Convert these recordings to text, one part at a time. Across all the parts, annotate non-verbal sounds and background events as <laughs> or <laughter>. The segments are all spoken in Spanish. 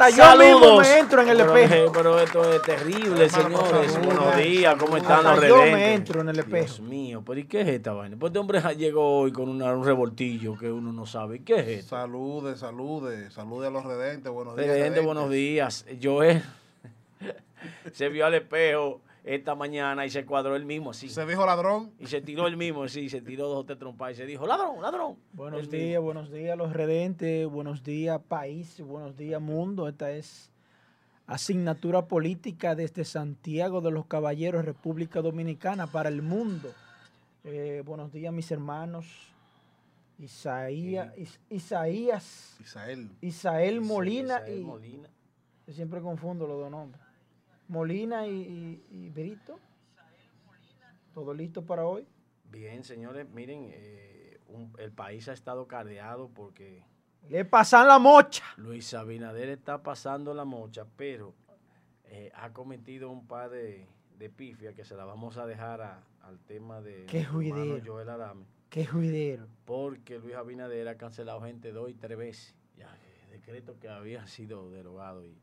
hasta yo mismo me entro en el pero, espejo. Pero esto es terrible, señores. Buenos días, ¿cómo están Hasta los yo redentes? me entro en el espejo. Dios mío, pero ¿y qué es esta vaina? Pues este hombre llegó hoy con una- un revoltillo que uno no sabe. ¿Qué es esto? Salude, salude, salude a los redentes, buenos días. Redente, redentes. buenos días. Joel <laughs> se vio al espejo esta mañana y se cuadró él mismo así. Se dijo ladrón. Y se tiró él mismo, sí, se tiró dos o tres trompas y se dijo, ladrón, ladrón. Buenos días, mismo. buenos días los redentes, buenos días país, buenos días mundo. Esta es asignatura política desde Santiago de los Caballeros, República Dominicana, para el mundo. Eh, buenos días mis hermanos. Isaías, Is- Isaías, Isael. Isael Molina Isael y Molina. yo siempre confundo los dos nombres. Molina y, y, y Brito. ¿Todo listo para hoy? Bien, señores, miren, eh, un- el país ha estado cardeado porque Le pasan la mocha. Luis Abinader está pasando la mocha, pero eh, ha cometido un par de, de pifias que se la vamos a dejar a- al tema de Qué. Joel Adame, Qué juidero. porque Luis Abinader ha cancelado gente dos y tres veces, ya eh, decretos que habían sido derogados y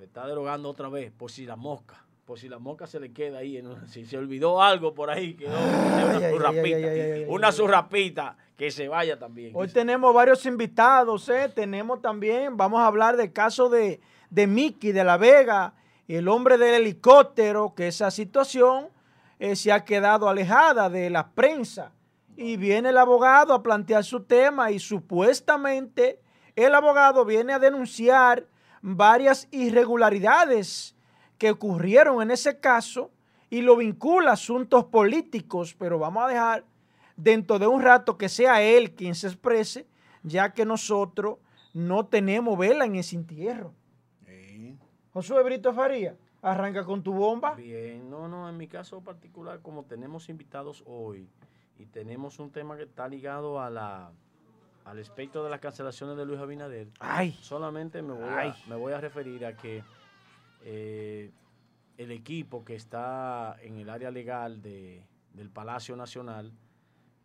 lo está derogando otra vez, por si la mosca, por si la mosca se le queda ahí, en <laughs> si se olvidó algo por ahí, quedó, <laughs> una ay, una ay. zurrapita, que se vaya también. Hoy tenemos varios invitados, ¿eh? Tenemos también, vamos a hablar del caso de, de Mickey de la Vega, el hombre del helicóptero, que esa situación eh, se ha quedado alejada de la prensa. Y viene el abogado a plantear su tema y supuestamente el abogado viene a denunciar varias irregularidades que ocurrieron en ese caso y lo vincula a asuntos políticos, pero vamos a dejar dentro de un rato que sea él quien se exprese, ya que nosotros no tenemos vela en ese entierro. Sí. Josué Brito Faría, arranca con tu bomba. Bien, no, no, en mi caso particular, como tenemos invitados hoy y tenemos un tema que está ligado a la, al aspecto de las cancelaciones de Luis Abinader, Ay, solamente me voy, Ay. a, me voy a referir a que eh, el equipo que está en el área legal de- del Palacio Nacional,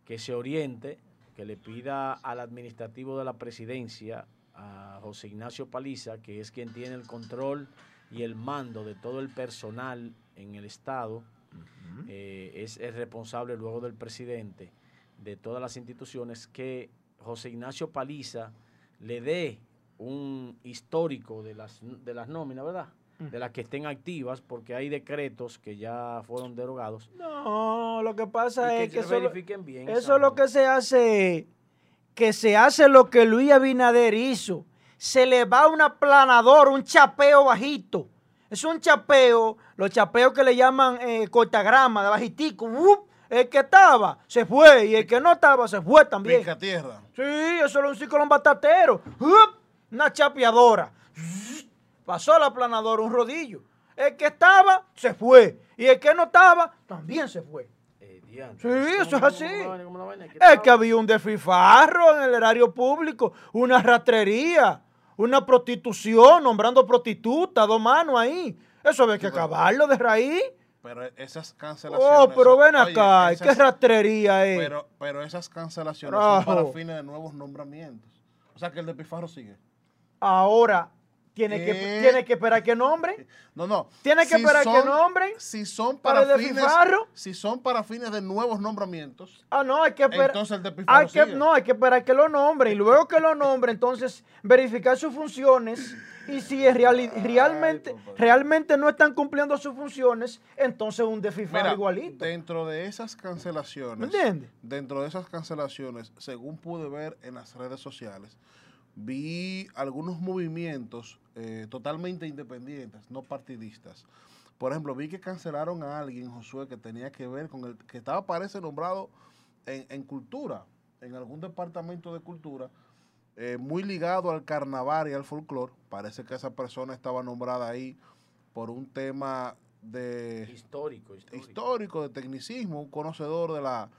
que se oriente, que le pida al administrativo de la presidencia, a José Ignacio Paliza, que es quien tiene el control y el mando de todo el personal en el Estado, eh, es el responsable luego del presidente de todas las instituciones, que José Ignacio Paliza le dé un histórico de las, de las nóminas, ¿verdad? De las que estén activas, porque hay decretos que ya fueron derogados. no, lo que pasa es que se eso, verifiquen bien. eso lo que se hace, que se hace lo que Luis Abinader hizo. Se le va un aplanador, un chapeo bajito. Es un chapeo, los chapeos que le llaman eh, cortagrama, de bajitico. El que estaba se fue y el que no estaba se fue también. Pica tierra. Sí, eso era un ciclón batatero. ¡Up! Una chapeadora. Pasó la aplanadora, un rodillo. El que estaba, se fue. Y el que no estaba, también se fue. Eh, Sí, ¿cómo- eso es así. Es que había un desfifarro en el erario público, una rastrería, una prostitución, nombrando prostitutas, dos manos ahí. Eso había que acabarlo de raíz. Pero esas cancelaciones. Oh, pero son- ven oye, acá, esas- ¿qué rastrería es? pero, pero esas cancelaciones son para fines de nuevos nombramientos. O sea que el de Pifarro sigue. Ahora, tiene que, tiene que esperar que nombren. <laughs> No, no. Tiene que esperar que nombren Si son para fines, Pifarro. si son para fines de nuevos nombramientos, Ah, no, hay que esperar. entonces el de Pifarro Hay que, sigue. no, hay que esperar que lo nombre y luego que lo nombre, entonces verificar sus funciones y si es reali- realmente, realmente no están cumpliendo sus funciones, entonces un desfifar igualito. dentro de esas cancelaciones, ¿Me dentro de esas cancelaciones, según pude ver en las redes sociales, vi algunos movimientos eh, totalmente independientes, no partidistas. Por ejemplo, vi que cancelaron a alguien, Josué, que tenía que ver con el que estaba, parece, nombrado en, en cultura, en algún departamento de cultura, eh, muy ligado al carnaval y al folclore. Parece que esa persona estaba nombrada ahí por un tema de Histórico, histórico. histórico, de tecnicismo, un conocedor de la,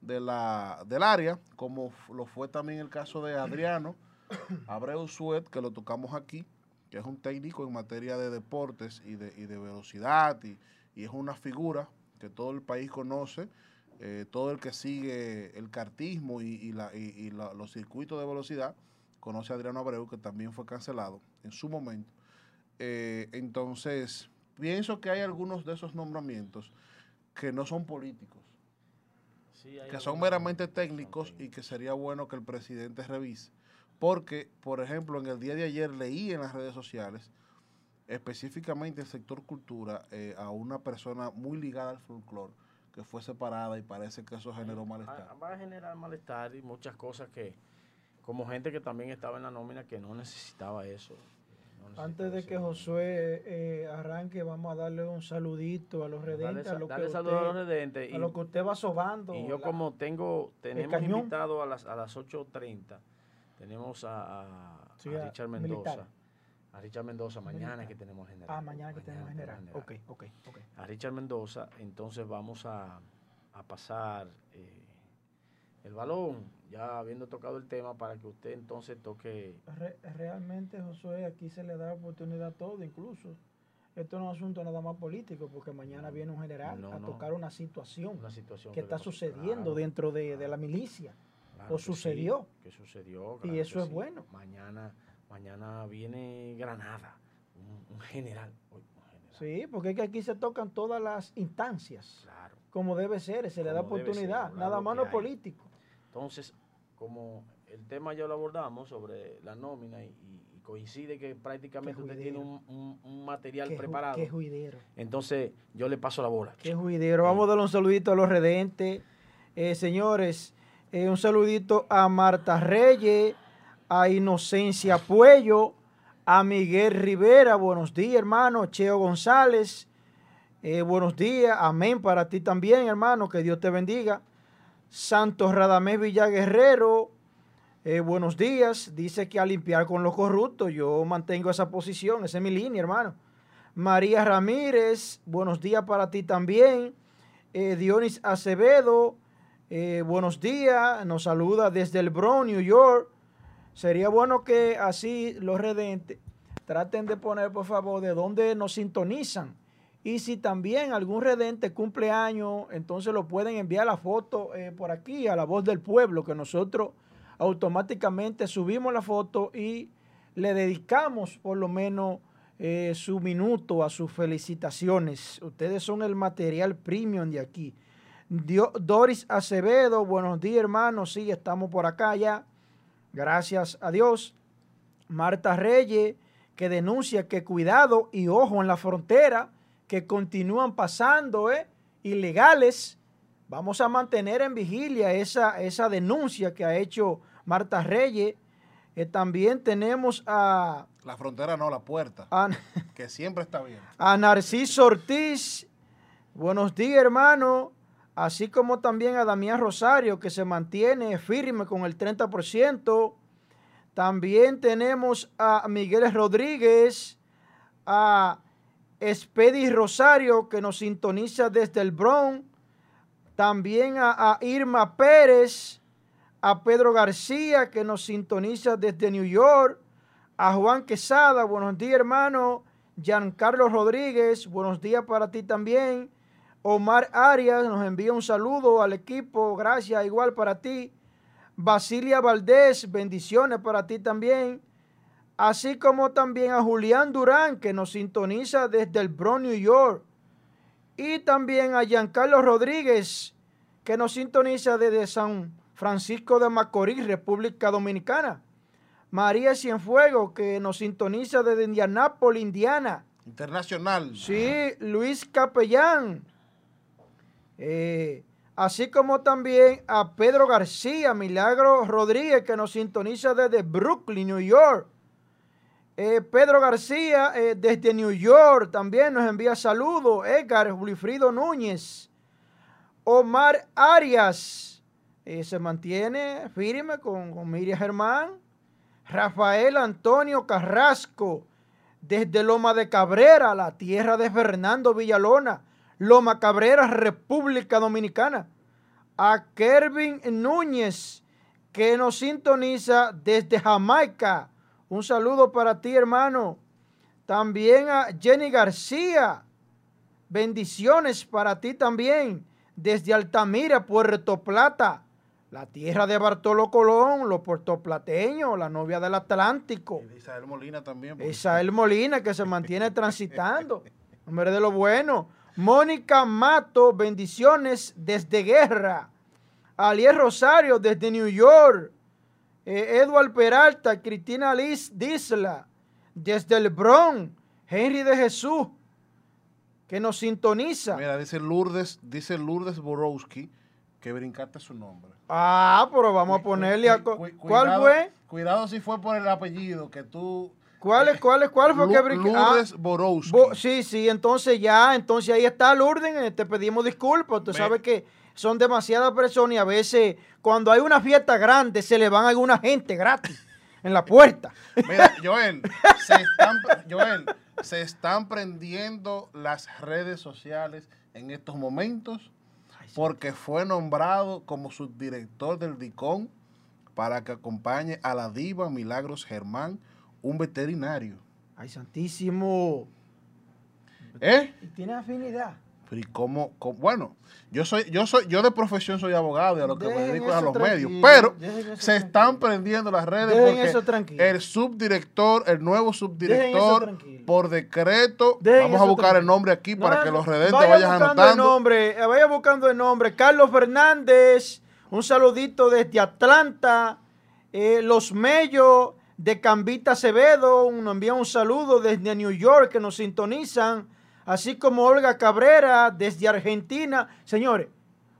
de la, del área, como lo fue también el caso de Adriano <coughs> Abreu Suet, que lo tocamos aquí, que es un técnico en materia de deportes y de, y de velocidad, y, y es una figura que todo el país conoce, eh, todo el que sigue el cartismo y, y la- y- y la- los circuitos de velocidad, conoce a Adriano Abreu, que también fue cancelado en su momento. Eh, entonces, pienso que hay algunos de esos nombramientos que no son políticos, que son meramente técnicos y que sería bueno que el presidente revise. Porque, por ejemplo, en el día de ayer leí en las redes sociales, específicamente el sector cultura, eh, a una persona muy ligada al folclore, que fue separada y parece que eso generó malestar. Va a generar malestar y muchas cosas que, como gente que también estaba en la nómina que no necesitaba eso. Antes de que Josué eh, arranque, vamos a darle un saludito a los redentes. a, lo que usted, a los redentes. a lo que usted va sobando. Y yo como tengo, tenemos invitado a las, a las 8.30, tenemos a, Richard Mendoza. A Richard Mendoza, mañana que tenemos general. Ah, mañana que tenemos general. Ok, ok, ok. A Richard Mendoza, entonces vamos a, a pasar eh, el balón, ya habiendo tocado el tema, para que usted entonces toque. realmente, Josué, aquí se le da oportunidad a todo, incluso. Esto no es un asunto nada más político, porque mañana viene un general a tocar una situación, una situación que, está sucediendo dentro de, de, la milicia. o sucedió. que sucedió. y eso es bueno. Mañana Mañana viene Granada, un, general, Sí, porque es que aquí se tocan todas las instancias. Claro. Como debe ser, se le da oportunidad, nada más no político. Entonces, como el tema ya lo abordamos sobre la nómina y, coincide que prácticamente usted tiene un, material preparado. Qué juidero. Entonces, yo le paso la bola. Qué juidero. Vamos a darle un saludito a los redentes. Eh, señores, eh, un saludito a Marta Reyes a Inocencia Puello, a Miguel Rivera, buenos días hermano, Cheo González, eh, buenos días, amén para ti también hermano, que Dios te bendiga. Santos Radamés Villaguerrero, eh, buenos días, dice que a limpiar con los corruptos, yo mantengo esa posición, esa es mi línea hermano. María Ramírez, buenos días para ti también. Eh, Dionis Acevedo, buenos días, nos saluda desde el Bronx, New York. Sería bueno que así los redentes traten de poner, por favor, de dónde nos sintonizan. Y si también algún redente cumple años, entonces lo pueden enviar la foto eh, por aquí a la voz del pueblo, que nosotros automáticamente subimos la foto y le dedicamos por lo menos eh, su minuto a sus felicitaciones. Ustedes son el material premium de aquí. Doris Acevedo, buenos días hermanos, sí, estamos por acá ya. Gracias a Dios. Marta Reyes, que denuncia que cuidado y ojo en la frontera, que continúan pasando eh, ilegales. Vamos a mantener en vigilia esa, esa denuncia que ha hecho Marta Reyes. Eh, también tenemos a... La frontera no, la puerta. que siempre está bien. <laughs> A Narciso Ortiz. Buenos días, hermano así como también a Damián Rosario, que se mantiene firme con el 30%. También tenemos a Miguel Rodríguez, a Espedi Rosario, que nos sintoniza desde el Bronx. También a, Irma Pérez, a Pedro García, que nos sintoniza desde New York. A Juan Quesada, buenos días, hermano. Giancarlo Rodríguez, buenos días para ti también. Omar Arias nos envía un saludo al equipo, gracias, igual para ti. Basilia Valdés, bendiciones para ti también. Así como también a Julián Durán, que nos sintoniza desde el Bronx, New York. Y también a Giancarlo Rodríguez, que nos sintoniza desde San Francisco de Macorís, República Dominicana. María Cienfuego, que nos sintoniza desde Indianápolis, Indiana. Internacional. Sí, Luis Capellán, eh, así como también a Pedro García, Milagro Rodríguez, que nos sintoniza desde Brooklyn, New York. Eh, Pedro García eh, desde New York también nos envía saludos. Edgar Julifrido Núñez. Omar Arias se mantiene firme con, con Miriam Germán. Rafael Antonio Carrasco desde Loma de Cabrera, la tierra de Fernando Villalona. Loma Cabrera, República Dominicana. A Kervin Núñez, que nos sintoniza desde Jamaica. Un saludo para ti, hermano. También a Jenny García. Bendiciones para ti también. Desde Altamira, Puerto Plata. la tierra de Bartolo Colón, los puertoplateños, la novia del Atlántico. Y Isabel Molina también. porque- Isabel Molina que se mantiene <laughs> transitando. Hombre de lo bueno. Mónica Mato, bendiciones desde Guerra. Alier Rosario desde New York. Eh, Edward Peralta, Cristina Liz Disla desde el Bronx. Henry de Jesús que nos sintoniza. Mira, dice Lourdes, dice Lourdes Borowski que brincaste su nombre. Ah, pero vamos a ponerle a... cu- co- cu- ¿Cuál cuidado- fue? Cuidado si fue por el apellido que tú. ¿Cuál es, cuál es, cuál fue Lu- que? Ah, Lourdes Borowski. Bo- sí, sí, entonces ya, entonces ahí está Lourdes, eh, te pedimos disculpas, tú sabes que son demasiadas personas y a veces cuando hay una fiesta grande se le van a alguna gente gratis <laughs> en la puerta. Mira, <laughs> Joel, se están, Joel, se están prendiendo las redes sociales en estos momentos porque fue nombrado como subdirector del DICON para que acompañe a la diva Milagros Germán, un veterinario. Ay, santísimo. ¿Eh? Y tiene afinidad. Pero ¿y cómo, cómo? Bueno, yo soy, yo soy, yo de profesión soy abogado y a lo que me dedico es a los medios, pero se están prendiendo las redes Dejen porque el subdirector, el nuevo subdirector, por decreto, Dejen vamos a buscar el nombre aquí para que los vaya redentes vayan buscando El anotando. nombre, eh, vaya buscando el nombre. Carlos Fernández, un saludito desde Atlanta. Eh, los Mellos de Cambita Acevedo, nos envían un saludo desde New York que nos sintonizan. Así como Olga Cabrera desde Argentina. Señores,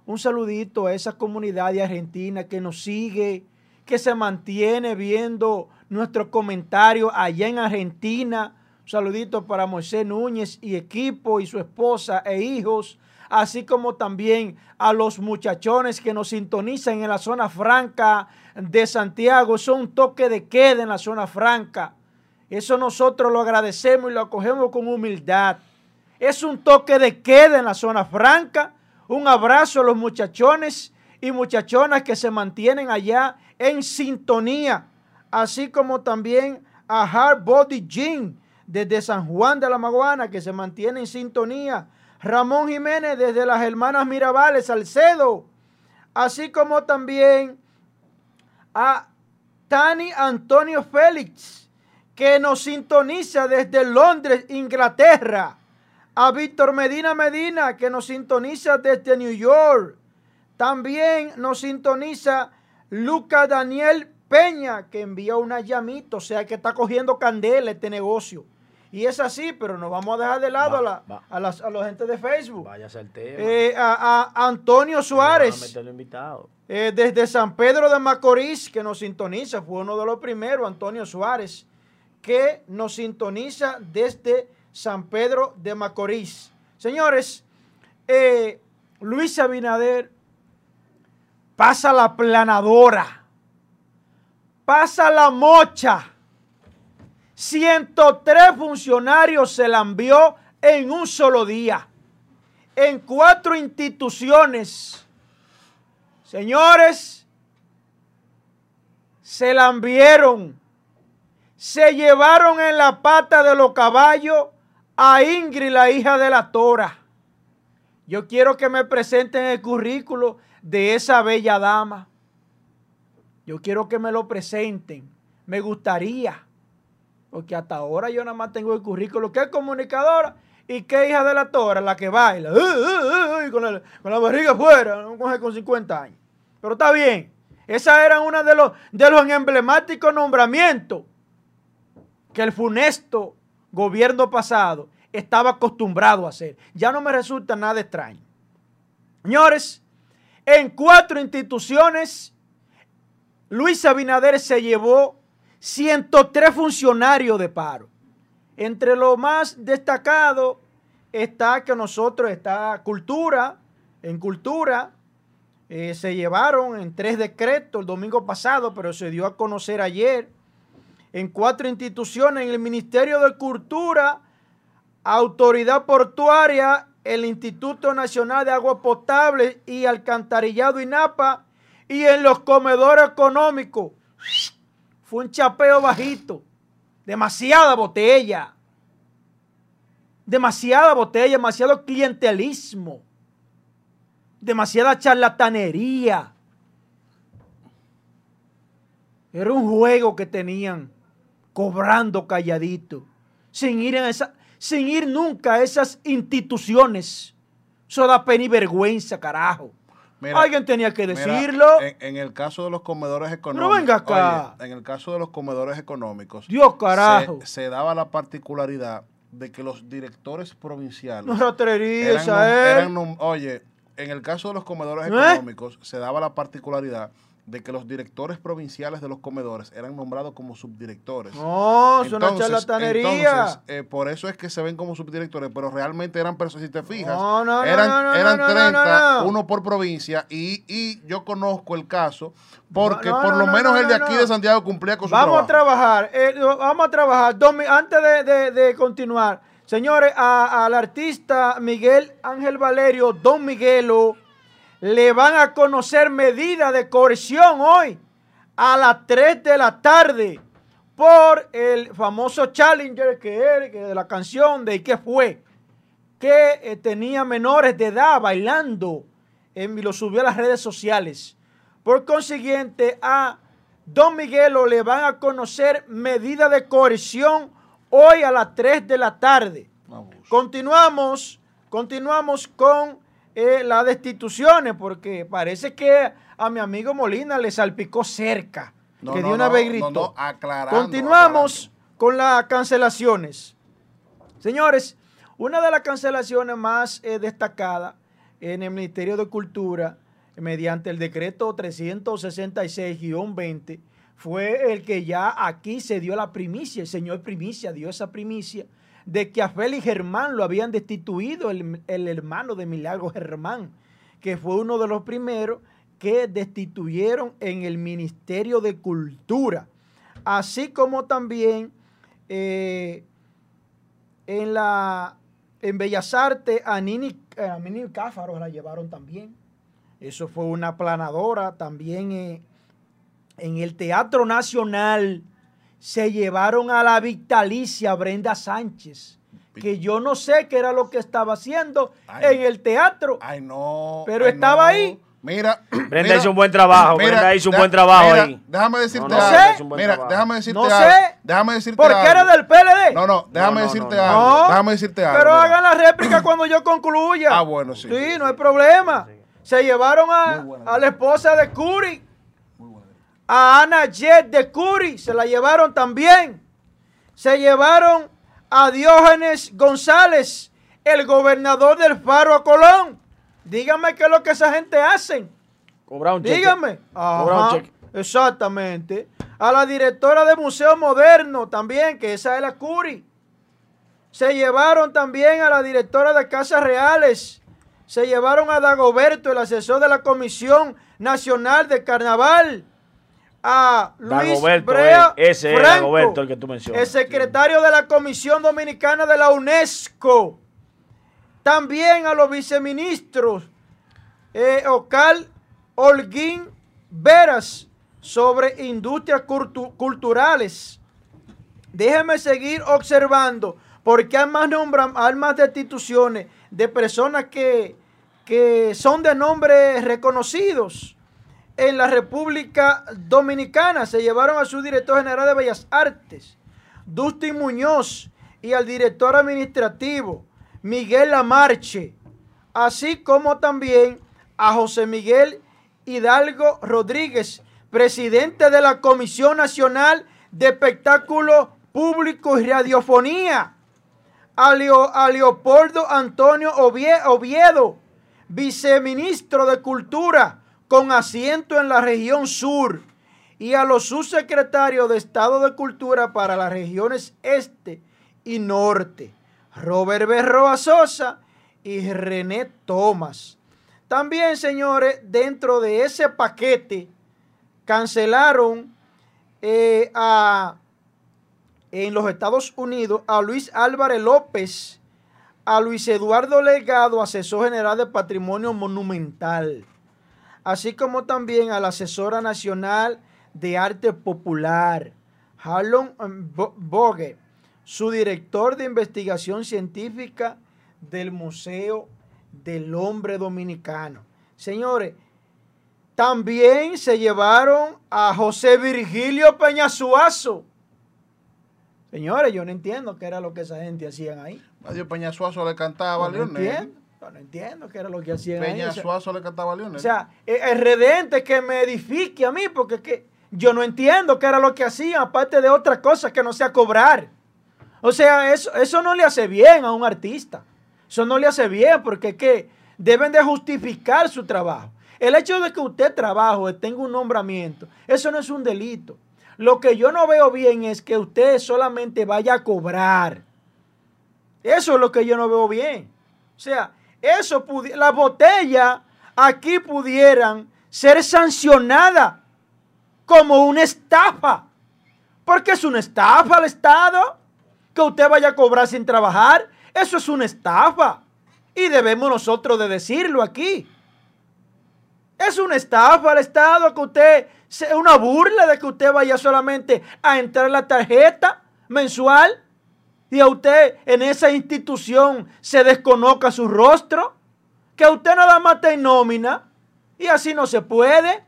un saludito a esa comunidad de Argentina que nos sigue, que se mantiene viendo nuestros comentarios allá en Argentina. Un saludito para Moisés Núñez y equipo y su esposa e hijos, así como también a los muchachones que nos sintonizan en la zona franca de Santiago. Son un toque de queda en la zona franca. Eso nosotros lo agradecemos y lo acogemos con humildad. Es un toque de queda en la zona franca. Un abrazo a los muchachones y muchachonas que se mantienen allá en sintonía. Así como también a Hard Body Gym desde San Juan de la Maguana que se mantiene en sintonía. Ramón Jiménez desde las hermanas Mirabales, Salcedo. Así como también a Tani Antonio Félix que nos sintoniza desde Londres, Inglaterra a Víctor Medina Medina, que nos sintoniza desde New York. También nos sintoniza Luca Daniel Peña, que envía una llamita, o sea que está cogiendo candela este negocio. Y es así, pero no vamos a dejar de lado Va, a, la, va. a, las- a la gente de Facebook. Váyase al tema. Eh, a, a Antonio Suárez, invitado. eh, desde San Pedro de Macorís, que nos sintoniza, fue uno de los primeros, Antonio Suárez, que nos sintoniza desde San Pedro de Macorís. Señores, eh, Luis Abinader pasa la planadora, pasa la mocha. 103 funcionarios se la envió en un solo día, en cuatro instituciones. Señores, se la enviaron, se llevaron en la pata de los caballos a Ingrid, la hija de la Tora. Yo quiero que me presenten el currículo de esa bella dama. Yo quiero que me lo presenten. Me gustaría. Porque hasta ahora yo nada más tengo el currículo que es comunicadora y que hija de la tora, la que baila, uh, uh, uh, con, la barriga afuera, con 50 años. Pero está bien. Esa era una de los, de los emblemáticos nombramientos que el funesto gobierno pasado estaba acostumbrado a hacer. Ya no me resulta nada extraño. Señores, en cuatro instituciones, Luis Abinader se llevó 103 funcionarios de paro. Entre lo más destacado está que nosotros, está cultura, en cultura, eh, se llevaron en tres decretos el domingo pasado, pero se dio a conocer ayer, en cuatro instituciones, en el Ministerio de Cultura, Autoridad Portuaria, el Instituto Nacional de Agua Potable y Alcantarillado INAPA, y en los comedores económicos. Fue un chapeo bajito. Demasiada botella. Demasiada botella, demasiado clientelismo. Demasiada charlatanería. Era un juego que tenían, cobrando calladito, sin ir, sin ir nunca a esas instituciones. Eso da pena y vergüenza, carajo. Mira, Alguien tenía que Mira, decirlo. en, en el caso de los comedores económicos. venga acá. oye, en el caso de los comedores económicos. Dios carajo. Se, se daba la particularidad de que los directores provinciales. No eran eran oye, en el caso de los comedores ¿Eh? económicos, se daba la particularidad de que los directores provinciales de los comedores eran nombrados como subdirectores. No, es una charlatanería. entonces, eh, por eso es que se ven como subdirectores, pero realmente eran personas, si te fijas, No, no, eran, no, eran no, no, 30, no, no. uno por provincia, y, y yo conozco el caso, porque por lo no, menos no, el de aquí de Santiago cumplía con su Vamos a trabajar, eh, vamos a trabajar. Dos antes de, de- de continuar, señores, al artista Miguel Ángel Valerio, Don Miguelo, le van a conocer medidas de coerción hoy a las 3 de la tarde por el famoso Challenger que es de la canción de ¿Qué fue? que eh, tenía menores de edad bailando en- y lo subió a las redes sociales. Por consiguiente, a Don Miguelo le van a conocer medidas de coerción hoy a las 3 de la tarde. Continuamos, continuamos con eh, las destituciones, porque parece que a mi amigo Molina le salpicó cerca. No, que no, de una no, vez no, gritó. no, aclarando, Continuamos con las cancelaciones. Señores, una de las cancelaciones más eh, destacadas en el Ministerio de Cultura, mediante el decreto 366-20, fue el que ya aquí se dio la primicia, el señor primicia dio esa primicia de que a Félix Germán lo habían destituido, el, el hermano de Milagro Germán, que fue uno de los primeros que destituyeron en el Ministerio de Cultura, así como también eh, en la en Bellas Artes a Nini, a Nini Cáfaro la llevaron también. Eso fue una planadora también eh, en el Teatro Nacional se llevaron a la vitalicia Brenda Sánchez, que yo no sé qué era lo que estaba haciendo Ay. en el teatro. Ay, no. Pero ay, estaba no. ahí. Mira. <clears throat> Brenda mira, hizo un buen trabajo, Brenda hizo un buen trabajo mira, ahí. Déjame decirte No, no, algo. sé. Mira, déjame decirte No algo. sé. Déjame decirte Porque algo. era del PLD. No, no, déjame No, no, decirte no, no. algo. No, Déjame decirte algo. Pero mira. hagan la réplica cuando yo concluya. Ah, bueno, sí. Sí, no hay problema. Se llevaron a, a la esposa de Curi. A Ana Jet de Curi, se la llevaron también. Se llevaron a Diógenes González, el gobernador del Faro a Colón. Díganme qué es lo que esa gente hacen. Cobra un cheque. Dígame. Cobra un cheque. exactamente. A la directora de Museo Moderno también, que esa es la Curi. Se llevaron también a la directora de Casas Reales. Se llevaron a Dagoberto, el asesor de la Comisión Nacional de Carnaval. A Luis Dagoberto, Brea eh, ese es Dagoberto el que tú mencionas. El secretario de la Comisión Dominicana de la UNESCO. También a los viceministros eh, Ocal Holguín Veras sobre industrias cultu- culturales. Déjeme seguir observando, porque hay más, nombra- hay más destituciones de personas que, que son de nombres reconocidos. En la República Dominicana. Se llevaron a su director general de Bellas Artes, Dustin Muñoz, y al director administrativo, Miguel Lamarche, así como también a José Miguel Hidalgo Rodríguez, presidente de la Comisión Nacional de Espectáculos Públicos y Radiofonía, a, a Leopoldo Antonio Ovie- Oviedo, viceministro de Cultura con asiento en la región sur, y a los subsecretarios de Estado de Cultura para las regiones este y norte, Robert Berroa Sosa y René Tomás. También, señores, dentro de ese paquete cancelaron eh, a, en los Estados Unidos a Luis Álvarez López, a Luis Eduardo Legado, asesor general de Patrimonio Monumental, así como también a la asesora nacional de arte popular, Harlon Bo- Bogue, su director de investigación científica del Museo del Hombre Dominicano. Señores, también se llevaron a José Virgilio Peñasuazo. Señores, yo no entiendo qué era lo que esa gente hacían ahí. Mario Peñasuazo le cantaba a no entiendo, yo no entiendo qué era lo que hacían ahí. O sea, Peñasuazo le cantaba a Lionel. O sea, el redente que me edifique a mí, porque es que yo no entiendo qué era lo que hacían, aparte de otra cosa que no sea cobrar. O sea, eso, eso no le hace bien a un artista. Eso no le hace bien porque es que deben de justificar su trabajo. El hecho de que usted trabaje, tenga un nombramiento, eso no es un delito. Lo que yo no veo bien es que usted solamente vaya a cobrar. Eso es lo que yo no veo bien. O sea, eso las botellas aquí pudieran ser sancionadas como una estafa. Porque es una estafa al Estado. Que usted vaya a cobrar sin trabajar. Eso es una estafa. Y debemos nosotros de decirlo aquí. Es una estafa al Estado que usted, una burla de que usted vaya solamente a entrar la tarjeta mensual y a usted en esa institución se desconozca su rostro, que usted nada más te nómina y así no se puede.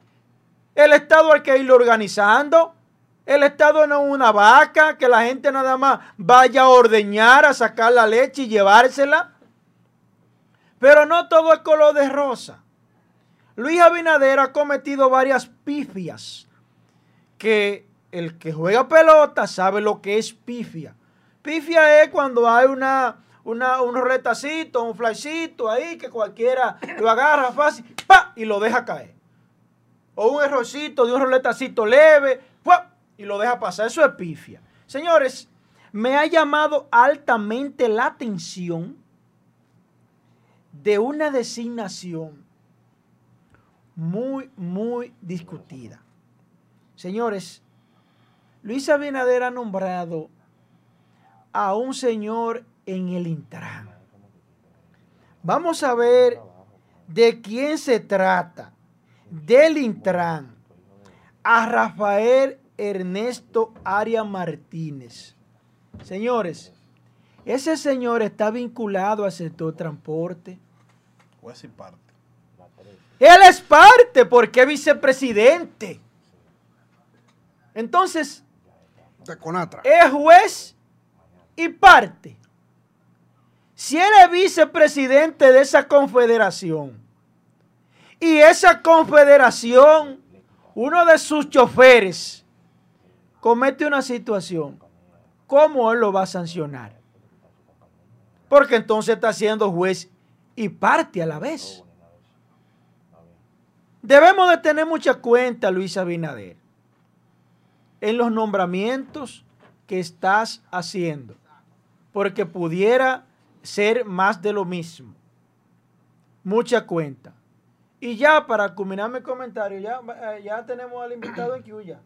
El Estado hay que irlo organizando. El Estado no es una vaca que la gente nada más vaya a ordeñar, a sacar la leche y llevársela. Pero no todo es color de rosa. Luis Abinader ha cometido varias pifias que el que juega pelota sabe lo que es pifia. Pifia es cuando hay una, una un retacito, un flashcito ahí que cualquiera lo agarra fácil ¡pa! y lo deja caer. O un errorcito de un roletacito leve ¡pa! y lo deja pasar. Eso es pifia. Señores, me ha llamado altamente la atención de una designación muy, muy discutida. Señores, Luis Abinader ha nombrado a un señor en el Intran. Vamos a ver de quién se trata. Del Intran a Rafael Ernesto Aria Martínez. Señores, ese señor está vinculado al sector transporte. Juez y parte. Él es parte porque es vicepresidente. Entonces, es juez y parte. Si él es vicepresidente de esa confederación y esa confederación, uno de sus choferes comete una situación, ¿cómo él lo va a sancionar? Porque entonces está siendo juez y parte a la vez. Debemos de tener mucha cuenta, Luis Abinader, en los nombramientos que estás haciendo, porque pudiera ser más de lo mismo. Mucha cuenta. Y ya para culminar mi comentario, ya, eh, ya tenemos al invitado en Cuya.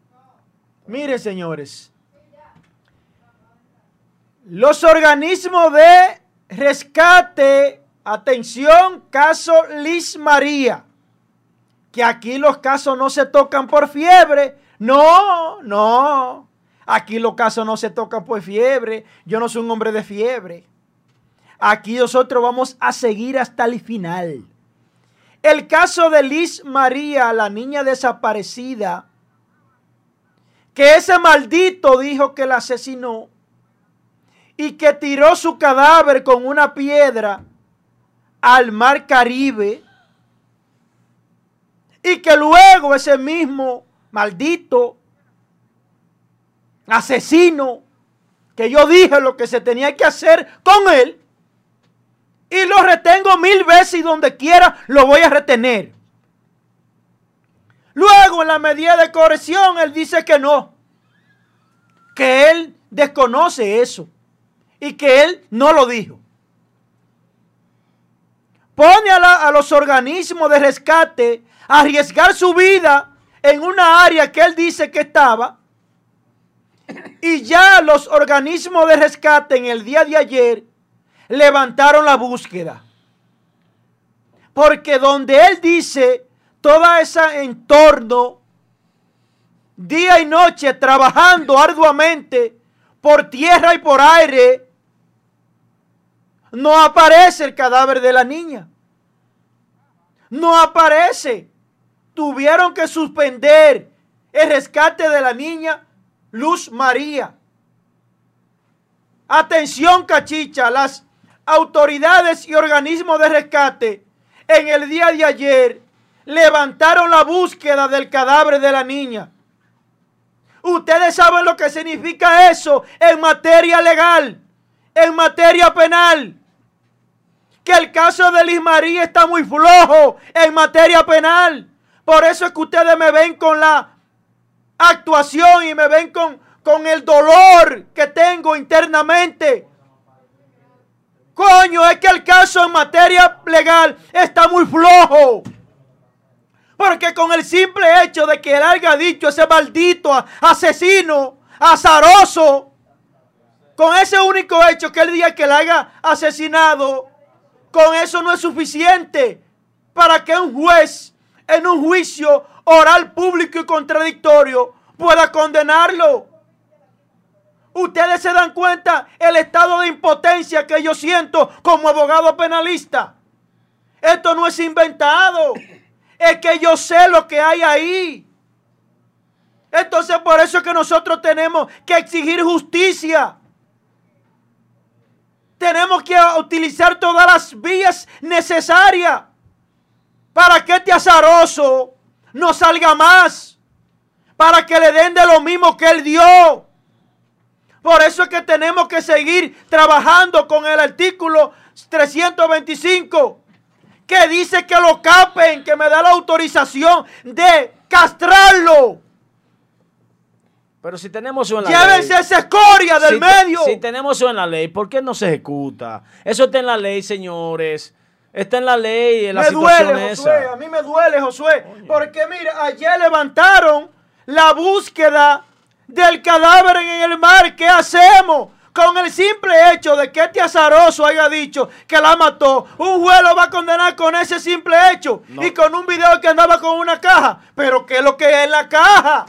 Miren, señores, los organismos de rescate, atención, caso Liz María que aquí los casos no se tocan por fiebre. No, no. Aquí los casos no se tocan por fiebre. Yo no soy un hombre de fiebre. Aquí nosotros vamos a seguir hasta el final. El caso de Liz María, la niña desaparecida, que ese maldito dijo que la asesinó y que tiró su cadáver con una piedra al mar Caribe y que luego ese mismo maldito asesino, que yo dije lo que se tenía que hacer con él, y lo retengo mil veces y donde quiera lo voy a retener. Luego en la medida de corrección él dice que no, que él desconoce eso y que él no lo dijo. Pone a, a los organismos de rescate arriesgar su vida en una área que él dice que estaba. Y ya los organismos de rescate en el día de ayer levantaron la búsqueda. Porque donde él dice todo ese entorno, día y noche trabajando arduamente por tierra y por aire, no aparece el cadáver de la niña. No aparece. tuvieron que suspender el rescate de la niña Luz María. Atención, cachicha, las autoridades y organismos de rescate en el día de ayer levantaron la búsqueda del cadáver de la niña. Ustedes saben lo que significa eso en materia legal, en materia penal. Que el caso de Liz María está muy flojo en materia penal. Por eso es que ustedes me ven con la actuación y me ven con, con el dolor que tengo internamente. Coño, es que el caso en materia legal está muy flojo. Porque con el simple hecho de que él haya dicho ese maldito asesino, azaroso, con ese único hecho que él diga que le haya asesinado, con eso no es suficiente para que un juez en un juicio oral público y contradictorio pueda condenarlo. Ustedes se dan cuenta el estado de impotencia que yo siento como abogado penalista. Esto no es inventado. Es que yo sé lo que hay ahí. Entonces por eso es que nosotros tenemos que exigir justicia. Tenemos que utilizar todas las vías necesarias para que este azaroso no salga más, para que le den de lo mismo que él dio. Por eso es que tenemos que seguir trabajando con el artículo 325 que dice que lo capen, que me da la autorización de castrarlo. Pero si tenemos eso en la Llévense esa escoria del medio. si tenemos eso en la ley, ¿por qué no se ejecuta? Eso está en la ley, señores. Está en la ley, en la me duele, Josué, a mí me duele, Josué, porque mira, ayer levantaron la búsqueda del cadáver en el mar. ¿Qué hacemos? Con el simple hecho de que este azaroso haya dicho que la mató, un juez lo va a condenar con ese simple hecho y con un video que andaba con una caja. Pero ¿qué es lo que es la caja?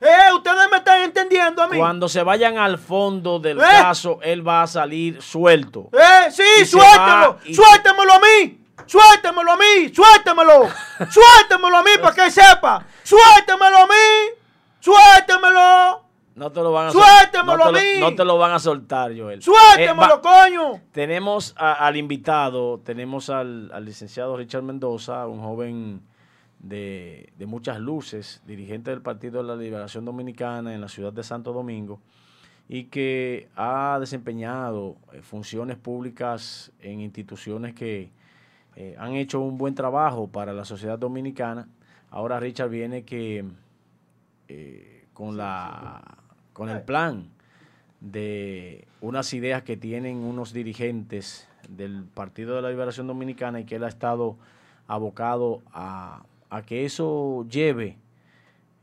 Eh, ustedes me están entendiendo a mí. Cuando se vayan al fondo del ¿Eh? caso, él va a salir suelto. Eh, sí, suéltelo. Suéltemelo a mí. Suéltemelo a mí. Suéltemelo. <laughs> Suéltemelo a mí para que sepa. Suéltemelo a mí. Suéltemelo. No te lo van a Suéltemelo a mí. no te lo van a soltar, Joel. Suéltemelo, eh, coño. Tenemos al invitado, tenemos al, al licenciado Richard Mendoza, un joven de, muchas luces, dirigente del Partido de la Liberación Dominicana en la ciudad de Santo Domingo, y que ha desempeñado eh, funciones públicas en instituciones que eh, han hecho un buen trabajo para la sociedad dominicana. Ahora Richard viene que eh, con, la, con el plan de unas ideas que tienen unos dirigentes del Partido de la Liberación Dominicana y que él ha estado abocado a a que eso lleve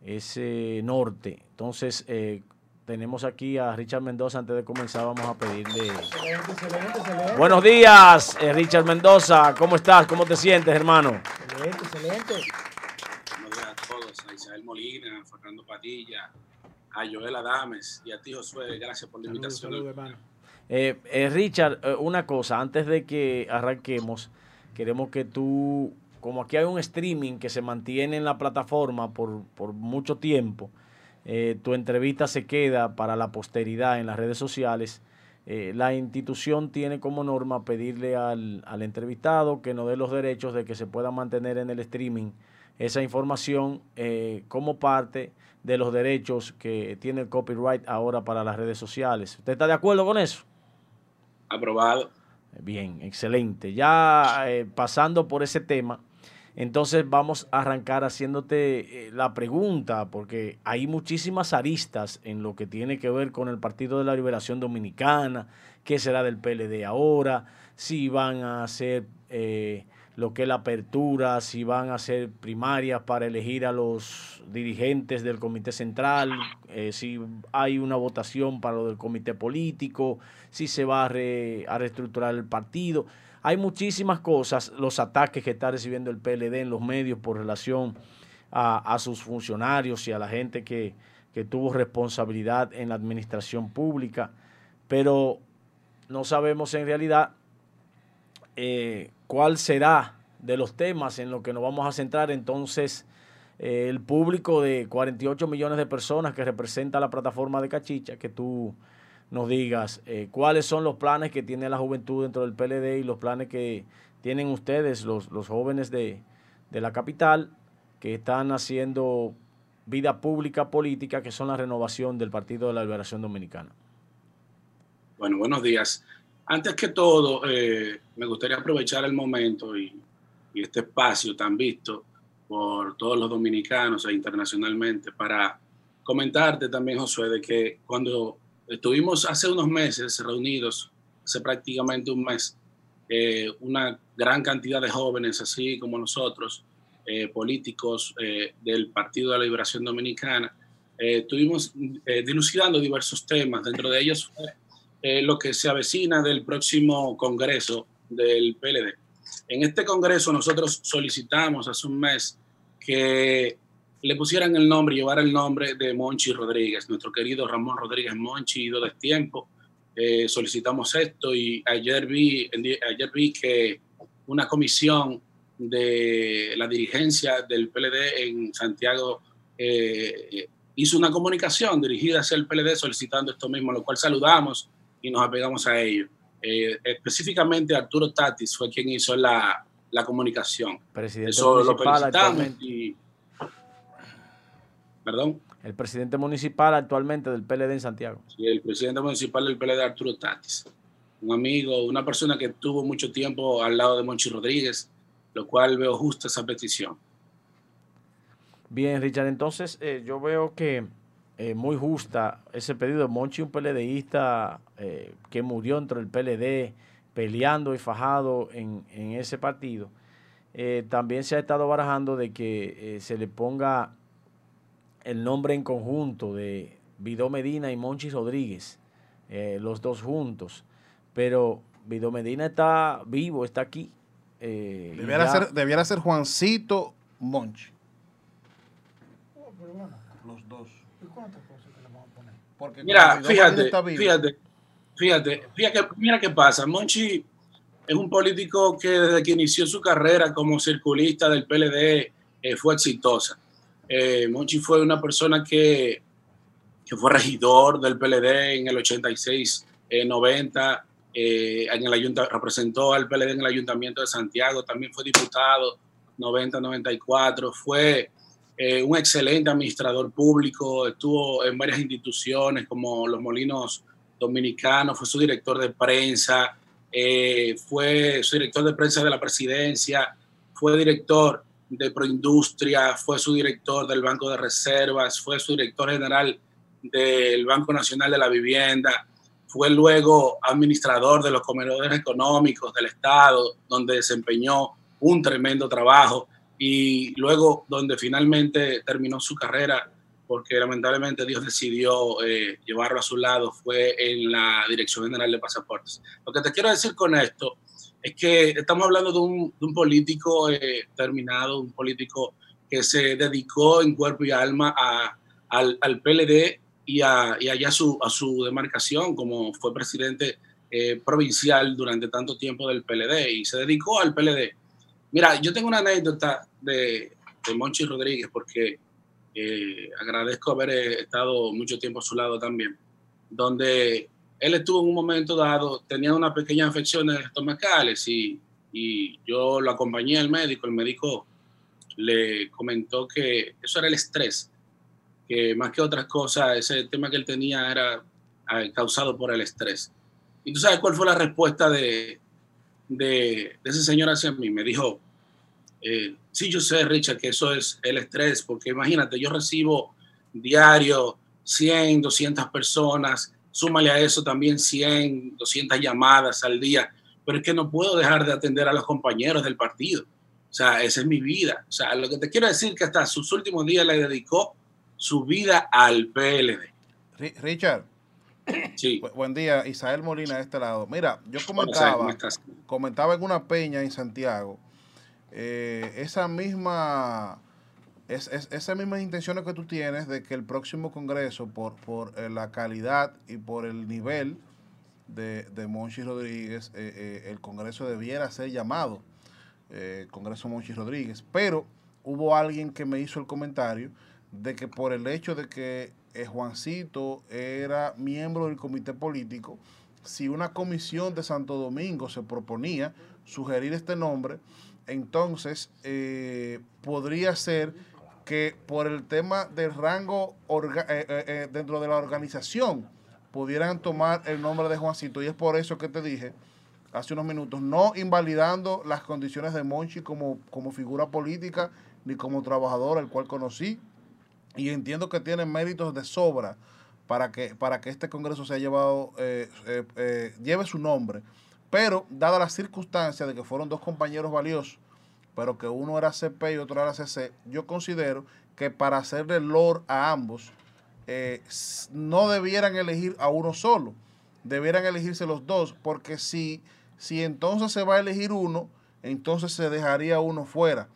ese norte. Entonces, eh, tenemos aquí a Richard Mendoza. Antes de comenzar, vamos a pedirle. Excelente, excelente, excelente. Buenos días, eh, Richard Mendoza. ¿Cómo estás? ¿Cómo te sientes, hermano? Excelente, excelente. Buenos días a todos. A Isabel Molina, a Fernando Padilla, a Joel Adames y a ti, Josué. Gracias por la invitación. Eh, Richard, una cosa. Antes de que arranquemos, queremos que tú como aquí hay un streaming que se mantiene en la plataforma por, mucho tiempo, eh, tu entrevista se queda para la posteridad en las redes sociales. Eh, la institución tiene como norma pedirle al, entrevistado que nos dé los derechos de que se pueda mantener en el streaming esa información eh, como parte de los derechos que tiene el copyright ahora para las redes sociales. ¿Usted está de acuerdo con eso? Aprobado. Bien, excelente. Ya pasando por ese tema, entonces vamos a arrancar haciéndote eh, la pregunta, porque hay muchísimas aristas en lo que tiene que ver con el Partido de la Liberación Dominicana, qué será del PLD ahora, si van a hacer eh, lo que es la apertura, si van a hacer primarias para elegir a los dirigentes del Comité Central, eh, si hay una votación para lo del Comité Político, si se va a, a reestructurar el partido. Hay muchísimas cosas, los ataques que está recibiendo el PLD en los medios por relación a, sus funcionarios y a la gente que, tuvo responsabilidad en la administración pública, pero no sabemos en realidad eh, cuál será de los temas en los que nos vamos a centrar. Entonces, eh, el público de 48 millones de personas que representa la plataforma de Cachicha, que tú nos digas eh, cuáles son los planes que tiene la juventud dentro del PLD y los planes que tienen ustedes, los, los jóvenes de, de la capital, que están haciendo vida pública política, que son la renovación del Partido de la Liberación Dominicana. Bueno, buenos días. Antes que todo, eh, me gustaría aprovechar el momento y, y, este espacio tan visto por todos los dominicanos e internacionalmente para comentarte también, Josué, de que cuando estuvimos hace unos meses reunidos, hace prácticamente un mes, eh, una gran cantidad de jóvenes, así como nosotros, eh, políticos eh, del Partido de la Liberación Dominicana, estuvimos dilucidando diversos temas. Dentro de ellos lo que se avecina del próximo Congreso del PLD. En este Congreso nosotros solicitamos hace un mes que le pusieran el nombre, llevar el nombre de Monchi Rodríguez, nuestro querido Ramón Rodríguez Monchi, ido de tiempo. Eh, solicitamos esto y ayer vi, ayer vi que una comisión de la dirigencia del PLD en Santiago eh, hizo una comunicación dirigida hacia el PLD solicitando esto mismo, lo cual saludamos y nos apegamos a ello. Eh, específicamente Arturo Tatis fue quien hizo la, la comunicación. Presidente Eso lo felicitamos y... ¿Perdón? El presidente municipal actualmente del PLD en Santiago. Sí, el presidente municipal del PLD, Arturo Tatis. Un amigo, una persona que tuvo mucho tiempo al lado de Monchi Rodríguez, lo cual veo justa esa petición. Bien, Richard, entonces eh, yo veo que eh, muy justa ese pedido. Monchi, un PLDista eh, que murió entre el PLD, peleando y fajado en, en ese partido. También se ha estado barajando de que se le ponga el nombre en conjunto de Vidó Medina y Monchi Rodríguez, los dos juntos. Pero Vidó Medina está vivo, está aquí. debiera, ser, debiera ser Juancito Monchi. Los dos. Porque mira, fíjate, fíjate, fíjate, fíjate, mira qué pasa. Monchi es un político que desde que inició su carrera como circulista del PLD eh, fue exitosa. Eh, Monchi fue una persona que, que, fue regidor del PLD en el 86, 90, eh, en el representó al PLD en el Ayuntamiento de Santiago, también fue diputado 90, 94, fue eh, un excelente administrador público, estuvo en varias instituciones como los Molinos Dominicanos, fue su director de prensa, eh, fue su director de prensa de la presidencia, fue director de Proindustria, fue su director del Banco de Reservas, fue su director general del Banco Nacional de la Vivienda, fue luego administrador de los comedores económicos del Estado, donde desempeñó un tremendo trabajo y luego donde finalmente terminó su carrera, porque lamentablemente Dios decidió eh, llevarlo a su lado, fue en la Dirección General de Pasaportes. Lo que te quiero decir con esto es que estamos hablando de un, de político eh, terminado, un político que se dedicó en cuerpo y alma al, PLD y, a, allá su, a su demarcación, como fue presidente eh, provincial durante tanto tiempo del PLD y se dedicó al PLD Mira, yo tengo una anécdota de, Monchi Rodríguez porque eh, agradezco haber estado mucho tiempo a su lado también, donde él estuvo en un momento dado, tenía una pequeña infección estomacales y, y yo lo acompañé al médico, el médico le comentó que eso era el estrés, que más que otras cosas, ese tema que él tenía era eh, causado por el estrés. ¿Y tú sabes cuál fue la respuesta de, de, ese señor hacia mí. Me dijo, eh, sí, yo sé, Richard, que eso es el estrés, porque imagínate, yo recibo diario 100, 200 personas, súmale a eso también 100, 200 llamadas al día, pero es que no puedo dejar de atender a los compañeros del partido. O sea, esa es mi vida. O sea, lo que te quiero decir es que hasta sus últimos días le dedicó su vida al PLD. Richard, Sí. buen día, Isael Molina de este lado. Mira, yo comentaba, comentaba en una peña en Santiago, eh, esa misma, es, es, esas mismas intenciones que tú tienes de que el próximo Congreso, por, por eh, la calidad y por el nivel de, de Monchi Rodríguez, eh, el Congreso debiera ser llamado Congreso Monchi Rodríguez, pero hubo alguien que me hizo el comentario de que por el hecho de que eh, Juancito era miembro del comité político, si una comisión de Santo Domingo se proponía sugerir este nombre, entonces eh, podría ser que por el tema del rango eh, dentro de la organización pudieran tomar el nombre de Juancito. Y es por eso que te dije hace unos minutos, no invalidando las condiciones de Monchi como, como figura política ni como trabajador, el cual conocí, y entiendo que tiene méritos de sobra para que, para que este Congreso se haya llevado, eh, eh, eh, lleve su nombre. Pero, dada la circunstancia de que fueron dos compañeros valiosos, pero que uno era CP y otro era CC, yo considero que para hacerle lord a ambos, no debieran elegir a uno solo, debieran elegirse los dos, porque si, si entonces se va a elegir uno, entonces se dejaría uno fuera.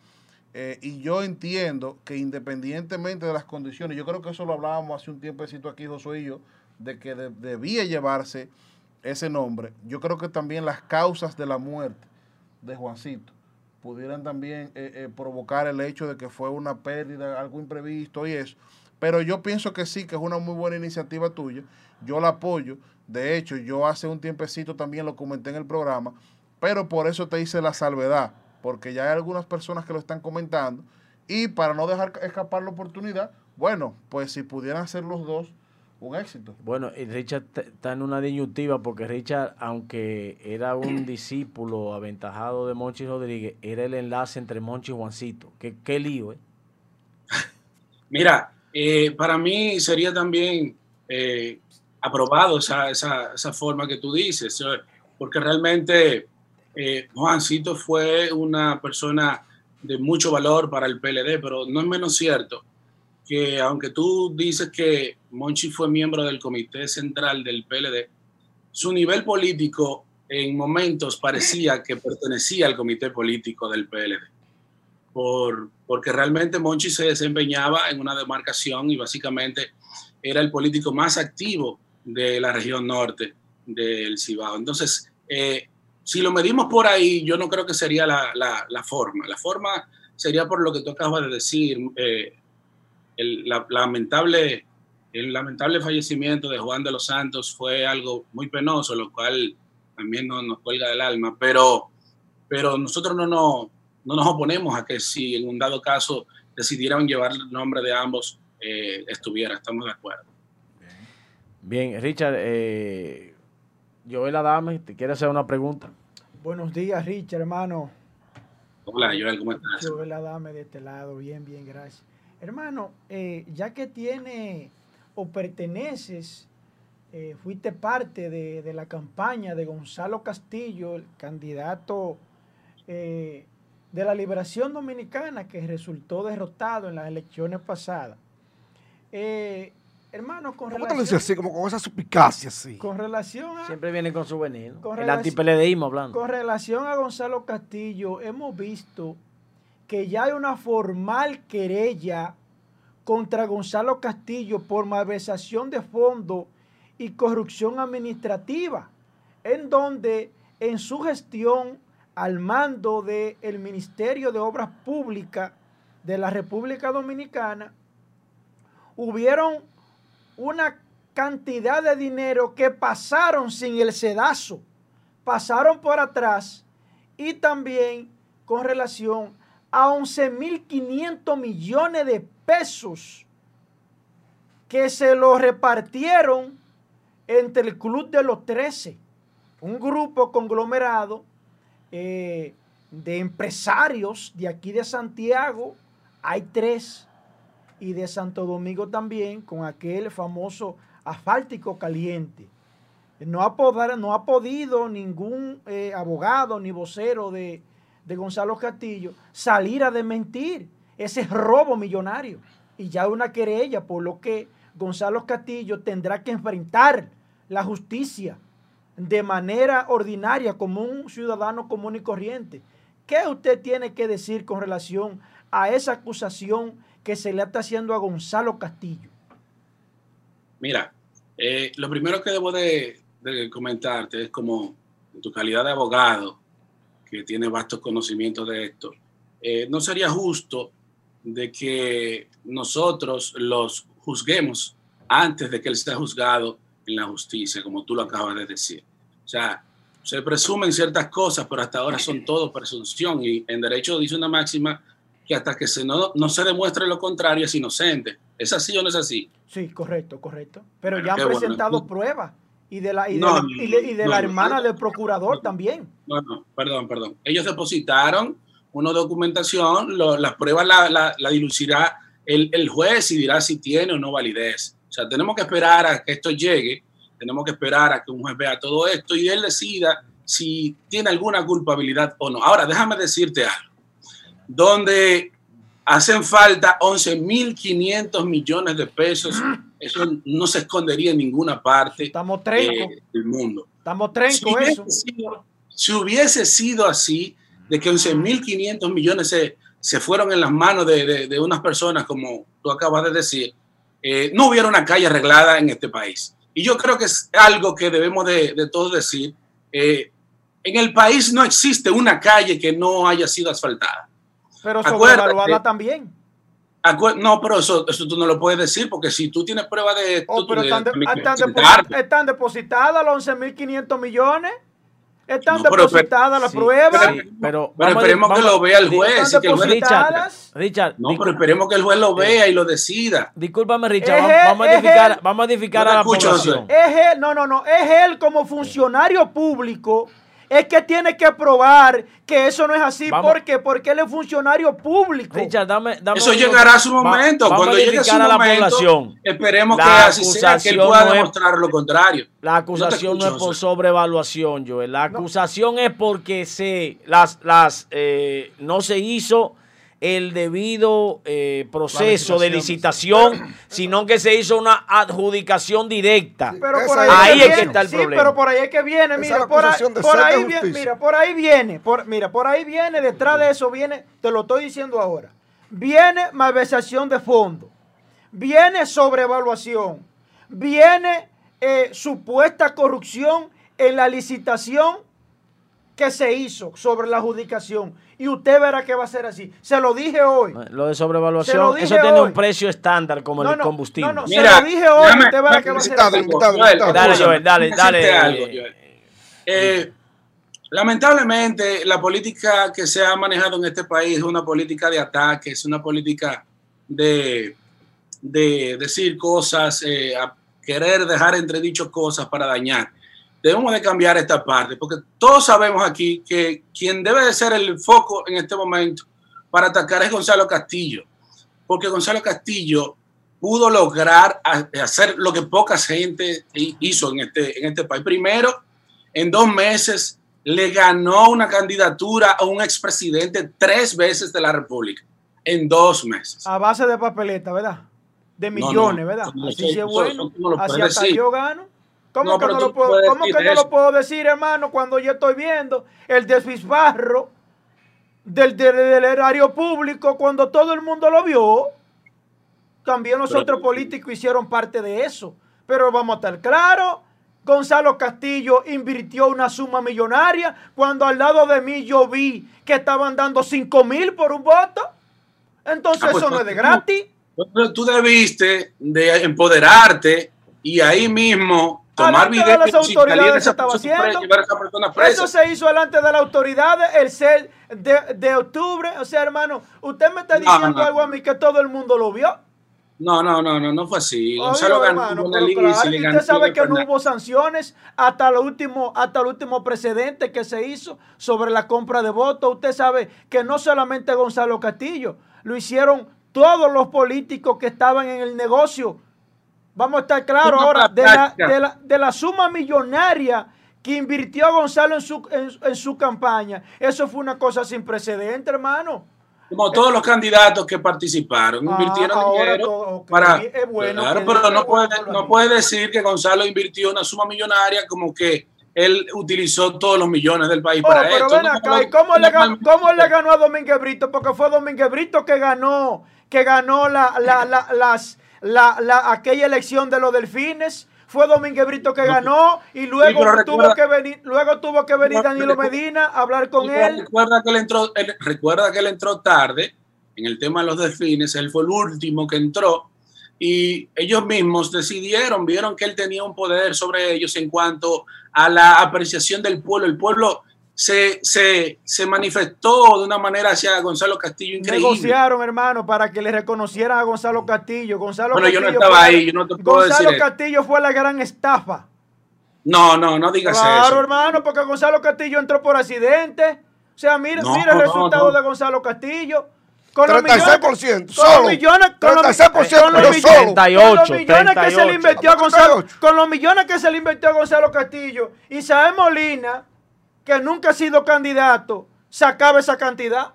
Eh, y yo entiendo que independientemente de las condiciones, yo creo que eso lo hablábamos hace un tiempecito aquí, Josué y yo, de que debía llevarse ese nombre. Yo creo que también las causas de la muerte de Juancito pudieran también eh, eh, provocar el hecho de que fue una pérdida, algo imprevisto y eso. Pero yo pienso que sí, que es una muy buena iniciativa tuya. Yo la apoyo. De hecho, yo hace un tiempecito también lo comenté en el programa, pero por eso te hice la salvedad porque ya hay algunas personas que lo están comentando. Y para no dejar escapar la oportunidad, bueno, pues si pudieran ser los dos, un éxito. Bueno, y Richard está en una disyuntiva porque Richard, aunque era un <clears throat> discípulo aventajado de Monchi Rodríguez, era el enlace entre Monchi y Juancito. Qué, qué lío, ¿eh? <laughs> Mira, eh, para mí sería también eh, aprobado esa, esa, esa forma que tú dices, porque realmente eh, Juancito fue una persona de mucho valor para el PLD, pero no es menos cierto que aunque tú dices que Monchi fue miembro del comité central del PLD, su nivel político en momentos parecía que pertenecía al comité político del PLD, por, porque realmente Monchi se desempeñaba en una demarcación y básicamente era el político más activo de la región norte del Cibao. Entonces, eh, si lo medimos por ahí, yo no creo que sería la, la, forma. La forma sería por lo que tú acabas de decir, eh, el, lamentable, el lamentable fallecimiento de Juan de los Santos fue algo muy penoso, lo cual también nos, nos cuelga del alma, pero, pero nosotros no, no, no, nos oponemos a que si en un dado caso decidieran llevar el nombre de ambos, eh, estuviera, estamos de acuerdo. Bien, Richard, eh, Joel Adame, ¿te quiere hacer una pregunta? Buenos días, Richard, hermano. Hola, Joel, ¿cómo estás? Joel Adame de este lado, bien, bien, gracias. Hermano, eh, ya que tiene o perteneces, eh, fuiste parte de, la campaña de Gonzalo Castillo, el candidato eh, de la Liberación Dominicana que resultó derrotado en las elecciones pasadas. Hermano, con ¿Cómo relación... te lo así, como con esa suspicacia así? Con relación a... Siempre viene con su veneno. el antipeledeísmo hablando. Con relación a Gonzalo Castillo, hemos visto que ya hay una formal querella contra Gonzalo Castillo por malversación de fondos y corrupción administrativa, en donde en su gestión al mando del Ministerio de Obras Públicas de la República Dominicana, hubieron una cantidad de dinero que pasaron sin el sedazo, pasaron por atrás y también con relación a 11.500 millones de pesos que se los repartieron entre el Club de los 13, un grupo conglomerado eh, de empresarios de aquí de Santiago, hay tres, y de Santo Domingo también con aquel famoso asfáltico caliente. No ha, no ha podido ningún eh, abogado ni vocero de, de Gonzalo Castillo salir a desmentir ese robo millonario. Y ya una querella, por lo que Gonzalo Castillo tendrá que enfrentar la justicia de manera ordinaria como un ciudadano común y corriente. ¿Qué usted tiene que decir con relación a esa acusación que se le está haciendo a Gonzalo Castillo? Mira, eh, lo primero que debo de, comentarte es como en tu calidad de abogado, que tiene vastos conocimientos de esto, eh, no sería justo de que nosotros los juzguemos antes de que él esté juzgado en la justicia, como tú lo acabas de decir. O sea, se presumen ciertas cosas, pero hasta ahora son todo presunción y en derecho dice una máxima que hasta que se no, no se demuestre lo contrario es inocente. ¿Es así o no es así? Sí, correcto, correcto. Pero ya han presentado pruebas y de la, y de, la hermana del procurador también. No, no, perdón, perdón. Ellos depositaron una documentación, las pruebas la, la, la dilucidar el, el, juez y dirá si tiene o no validez. O sea, tenemos que esperar a que esto llegue, tenemos que esperar a que un juez vea todo esto y él decida si tiene alguna culpabilidad o no. Ahora, déjame decirte algo. Donde hacen falta 11.500 millones de pesos, eso no se escondería en ninguna parte Estamos del mundo. Estamos trenco si eso. Sido, si hubiese sido así, de que 11.500 millones se, se, fueron en las manos de, de, de, unas personas, como tú acabas de decir, eh, no hubiera una calle arreglada en este país. Y yo creo que es algo que debemos de, de todos decir. Eh, en el país no existe una calle que no haya sido asfaltada. Pero sobrevaluada también. No, pero eso, eso tú no lo puedes decir porque si tú tienes prueba de... Oh, pero de, están, de, están, deposit están depositadas los 11.500 millones. Están no, depositadas las sí, pruebas. Sí, pero, pero esperemos vamos, que lo vea el juez. Están y que el juez Richard, Richard, no, pero esperemos que el juez lo vea y lo decida. Discúlpame, Richard. Es vamos, a edificar, vamos a edificar a la escucho, población. Es él, no, no, no. Es él como funcionario público es que tiene que probar que eso no es así. Vamos. ¿Por qué? Porque él es funcionario público. Richard, dame, dame eso llegará a su momento. Va, Cuando llegue a su a la momento, población. esperemos la que así sea, que él pueda no demostrar es, lo contrario. La acusación no, no, es por sobrevaluación, Joel. La acusación es porque se, las, las, eh, no se hizo el debido eh, proceso de licitación, sino que se hizo una adjudicación directa. Pero por ahí, ahí es que, que está el sí, problema. pero por ahí es que viene, mira, por ahí, por ahí viene, mira, por ahí viene, por, mira, por ahí viene, detrás de eso viene, te lo estoy diciendo ahora, viene malversación de fondo, viene sobrevaluación, viene eh, supuesta corrupción en la licitación que se hizo sobre la adjudicación y usted verá que va a ser así. Se lo dije hoy. Lo de sobrevaluación, eso tiene un precio estándar como no, el no, combustible. No, no, Mira, se lo dije hoy, dame, usted verá que va a ser así. Invitado, dale, Joel, dale, dale. Algo, Joel. Eh, lamentablemente, la política que se ha manejado en este país es una política de ataque, es una política de, de decir cosas, eh, a querer dejar entredicho cosas para dañar debemos de cambiar esta parte, porque todos sabemos aquí que quien debe de ser el foco en este momento para atacar es Gonzalo Castillo, porque Gonzalo Castillo pudo lograr hacer lo que poca gente hizo en este, en este país. Primero, en dos meses le ganó una candidatura a un expresidente tres veces de la República, en dos meses. A base de papeleta, ¿verdad? De millones, no, no, ¿verdad? Así es bueno, así hasta yo gano. ¿Cómo, no, que, no lo, puedo, ¿cómo que no lo puedo decir, hermano, cuando yo estoy viendo el desfisbarro del, del, del, erario público cuando todo el mundo lo vio? También los Pero, otros políticos hicieron parte de eso. Pero vamos a estar claros, Gonzalo Castillo invirtió una suma millonaria cuando al lado de mí yo vi que estaban dando 5 mil por un voto. Entonces ah, pues, eso no es de gratis. Pero tú debiste de empoderarte y ahí mismo tomar video de las autoridades se estaba haciendo. Eso se hizo delante de las autoridades el 6 de, de, octubre. O sea, hermano, usted me está diciendo no, no. algo a mí que todo el mundo lo vio. No, no, no, no, no fue así. Obvio, Gonzalo ganó hermano, una liga claro, y, y usted sabe que no hubo sanciones hasta el último, hasta el último precedente que se hizo sobre la compra de votos. Usted sabe que no solamente Gonzalo Castillo, lo hicieron todos los políticos que estaban en el negocio Vamos a estar claros ahora de la, de, la, de la, suma millonaria que invirtió Gonzalo en su, en, en, su campaña. Eso fue una cosa sin precedente, hermano. Como todos los candidatos que participaron, ah, invirtieron dinero todo, okay. para... Es bueno claro, pero no puede, no puede decir que Gonzalo invirtió una suma millonaria como que él utilizó todos los millones del país oh, para pero esto. Ven acá, no, ¿y cómo, le ganó, ¿Cómo le ganó a Domínguez Brito? Porque fue Domínguez Brito que ganó, que ganó la, la, la, las la, la, aquella elección de los delfines. Fue Domínguez Brito que ganó y luego sí, tuvo recuerda, que venir, luego tuvo que venir Danilo Medina a hablar con él. Recuerda que él entró, él, recuerda que él entró tarde en el tema de los delfines, él fue el último que entró y ellos mismos decidieron, vieron que él tenía un poder sobre ellos en cuanto a la apreciación del pueblo. El pueblo se, se, se manifestó de una manera hacia Gonzalo Castillo increíble. Negociaron, hermano, para que le reconocieran a Gonzalo Castillo. Gonzalo bueno, Castillo yo no estaba ahí, yo no te puedo Gonzalo decir Castillo fue la gran estafa. No, no, no digas claro, eso. hermano, porque Gonzalo Castillo entró por accidente. O sea, mire, No, mire el no, resultado no. de Gonzalo Castillo. Con los 36%, millones, solo. Con los millones, con los, 36%, con los millones- solo. con 38, los millones que se le 38. invirtió a Gonzalo, 38. con los millones que se le invirtió a Gonzalo Castillo, Isabel Molina, que nunca ha sido candidato, sacaba esa cantidad.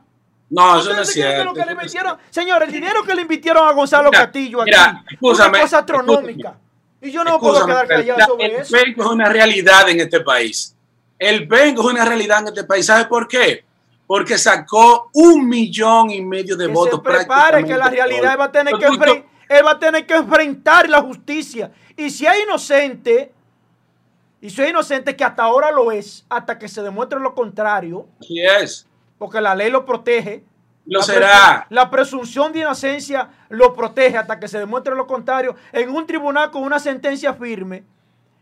No, eso no ¿Ustedes es cierto. que le invirtieron? Señor, el dinero que le invirtieron a Gonzalo Mira, Castillo aquí, mira, escúchame, una cosa astronómica. Y yo no puedo quedar callado la- sobre el eso. penco es una realidad en este país. El penco es una realidad en este país. ¿Sabe por qué? Porque sacó un millón y medio de que votos. se prepare que la realidad va a tener que él va a tener que enfrentar la justicia y si es inocente y es inocente que hasta ahora lo es hasta que se demuestre lo contrario Así es. porque la ley lo protege Lo la será. la presunción de inocencia lo protege hata que se demuestre lo contrario en un tribunal con una sentencia firme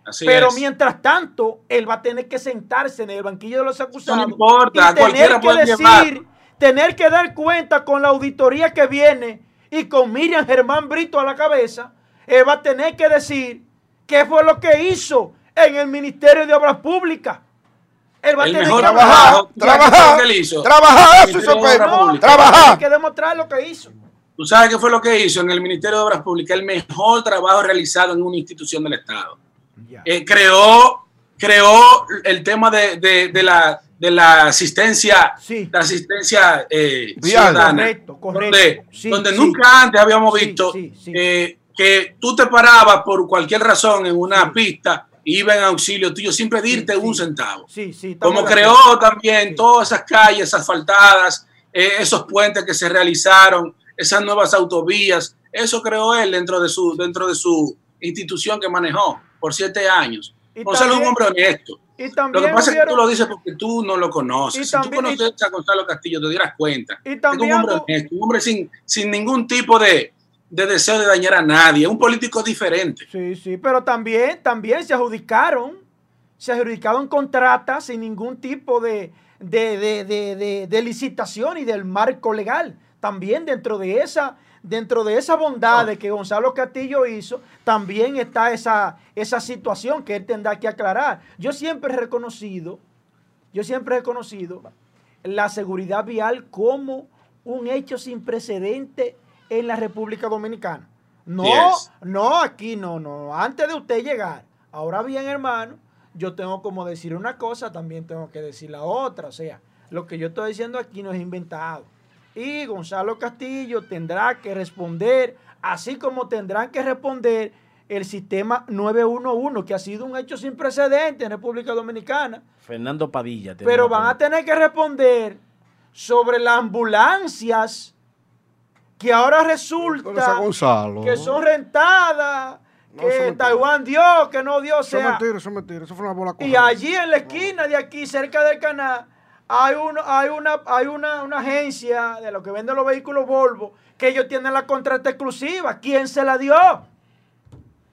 Así pero es. mientras tanto, él va a tener que sentarse en el banquillo de los acusados. No importa, y cualquiera tener que puede decir, llevar. tener que dar cuenta con la auditoría que viene y con Miriam Germán Brito a la cabeza. Él va a tener que decir qué fue lo que hizo en el Ministerio de Obras Públicas. Él va a El tener mejor que trabajo. Trabajar, ¿tú sabes qué fue lo trabajar, que hizo? trabajar, El eso. No, tiene que demostrar lo que hizo. ¿Tú sabes qué fue lo que hizo en el Ministerio de Obras Públicas? El mejor trabajo realizado en una institución del Estado. Eh, creó, creó el tema de, de- de la, de la asistencia, Sí. la asistencia eh, Vial. ciudadana. Correcto, correcto. Donde, Sí, donde sí. nunca antes habíamos visto sí, sí. eh, que tú te parabas por cualquier razón en una pista iba en auxilio tuyo sin pedirte Sí, un centavo. Sí, sí. Como creó también todas esas calles asfaltadas, eh, esos puentes que se realizaron, esas nuevas autovías, eso creó él dentro de su, dentro de su institución que manejó por siete años. Gonzalo es un también- hombre honesto. Y Lo también que pasa es que tú hubieron- lo dices porque tú no lo conoces. Y si también- tú conoces a Gonzalo Castillo, te dieras cuenta. Y Es también un hombre honesto, un hombre sin, sin ningún tipo de, de deseo de dañar a nadie, un político diferente. Sí, sí, pero también, también se adjudicaron, se adjudicaron contratas sin ningún tipo de, de, de- de- licitación y del marco legal. También dentro de esa, dentro de esa bondad de que Gonzalo Castillo hizo, también está esa, esa situación que él tendrá que aclarar. Yo siempre he reconocido, yo siempre he reconocido la seguridad vial como un hecho sin precedente en la República Dominicana. No, Yes. no, aquí no, no. Antes de usted llegar. Ahora bien, hermano, yo tengo como decir una cosa, también tengo que decir la otra. O sea, lo que yo estoy diciendo aquí no es inventado. Y Gonzalo Castillo tendrá que responder, así como tendrán que responder el sistema 911, que ha sido un hecho sin precedente en República Dominicana. Fernando Padilla. Pero van a tener que responder sobre las ambulancias que ahora resulta Gonzalo. que son rentadas, No, que. Taiwán dio, que no dio, o Eso es sea. mentira, eso es mentira. Eso fue una bola Y allí en la esquina de aquí, cerca del canal, hay, uno, hay, una, hay una, una agencia de lo que vende los vehículos Volvo que ellos tienen la contrata exclusiva. ¿Quién se la dio?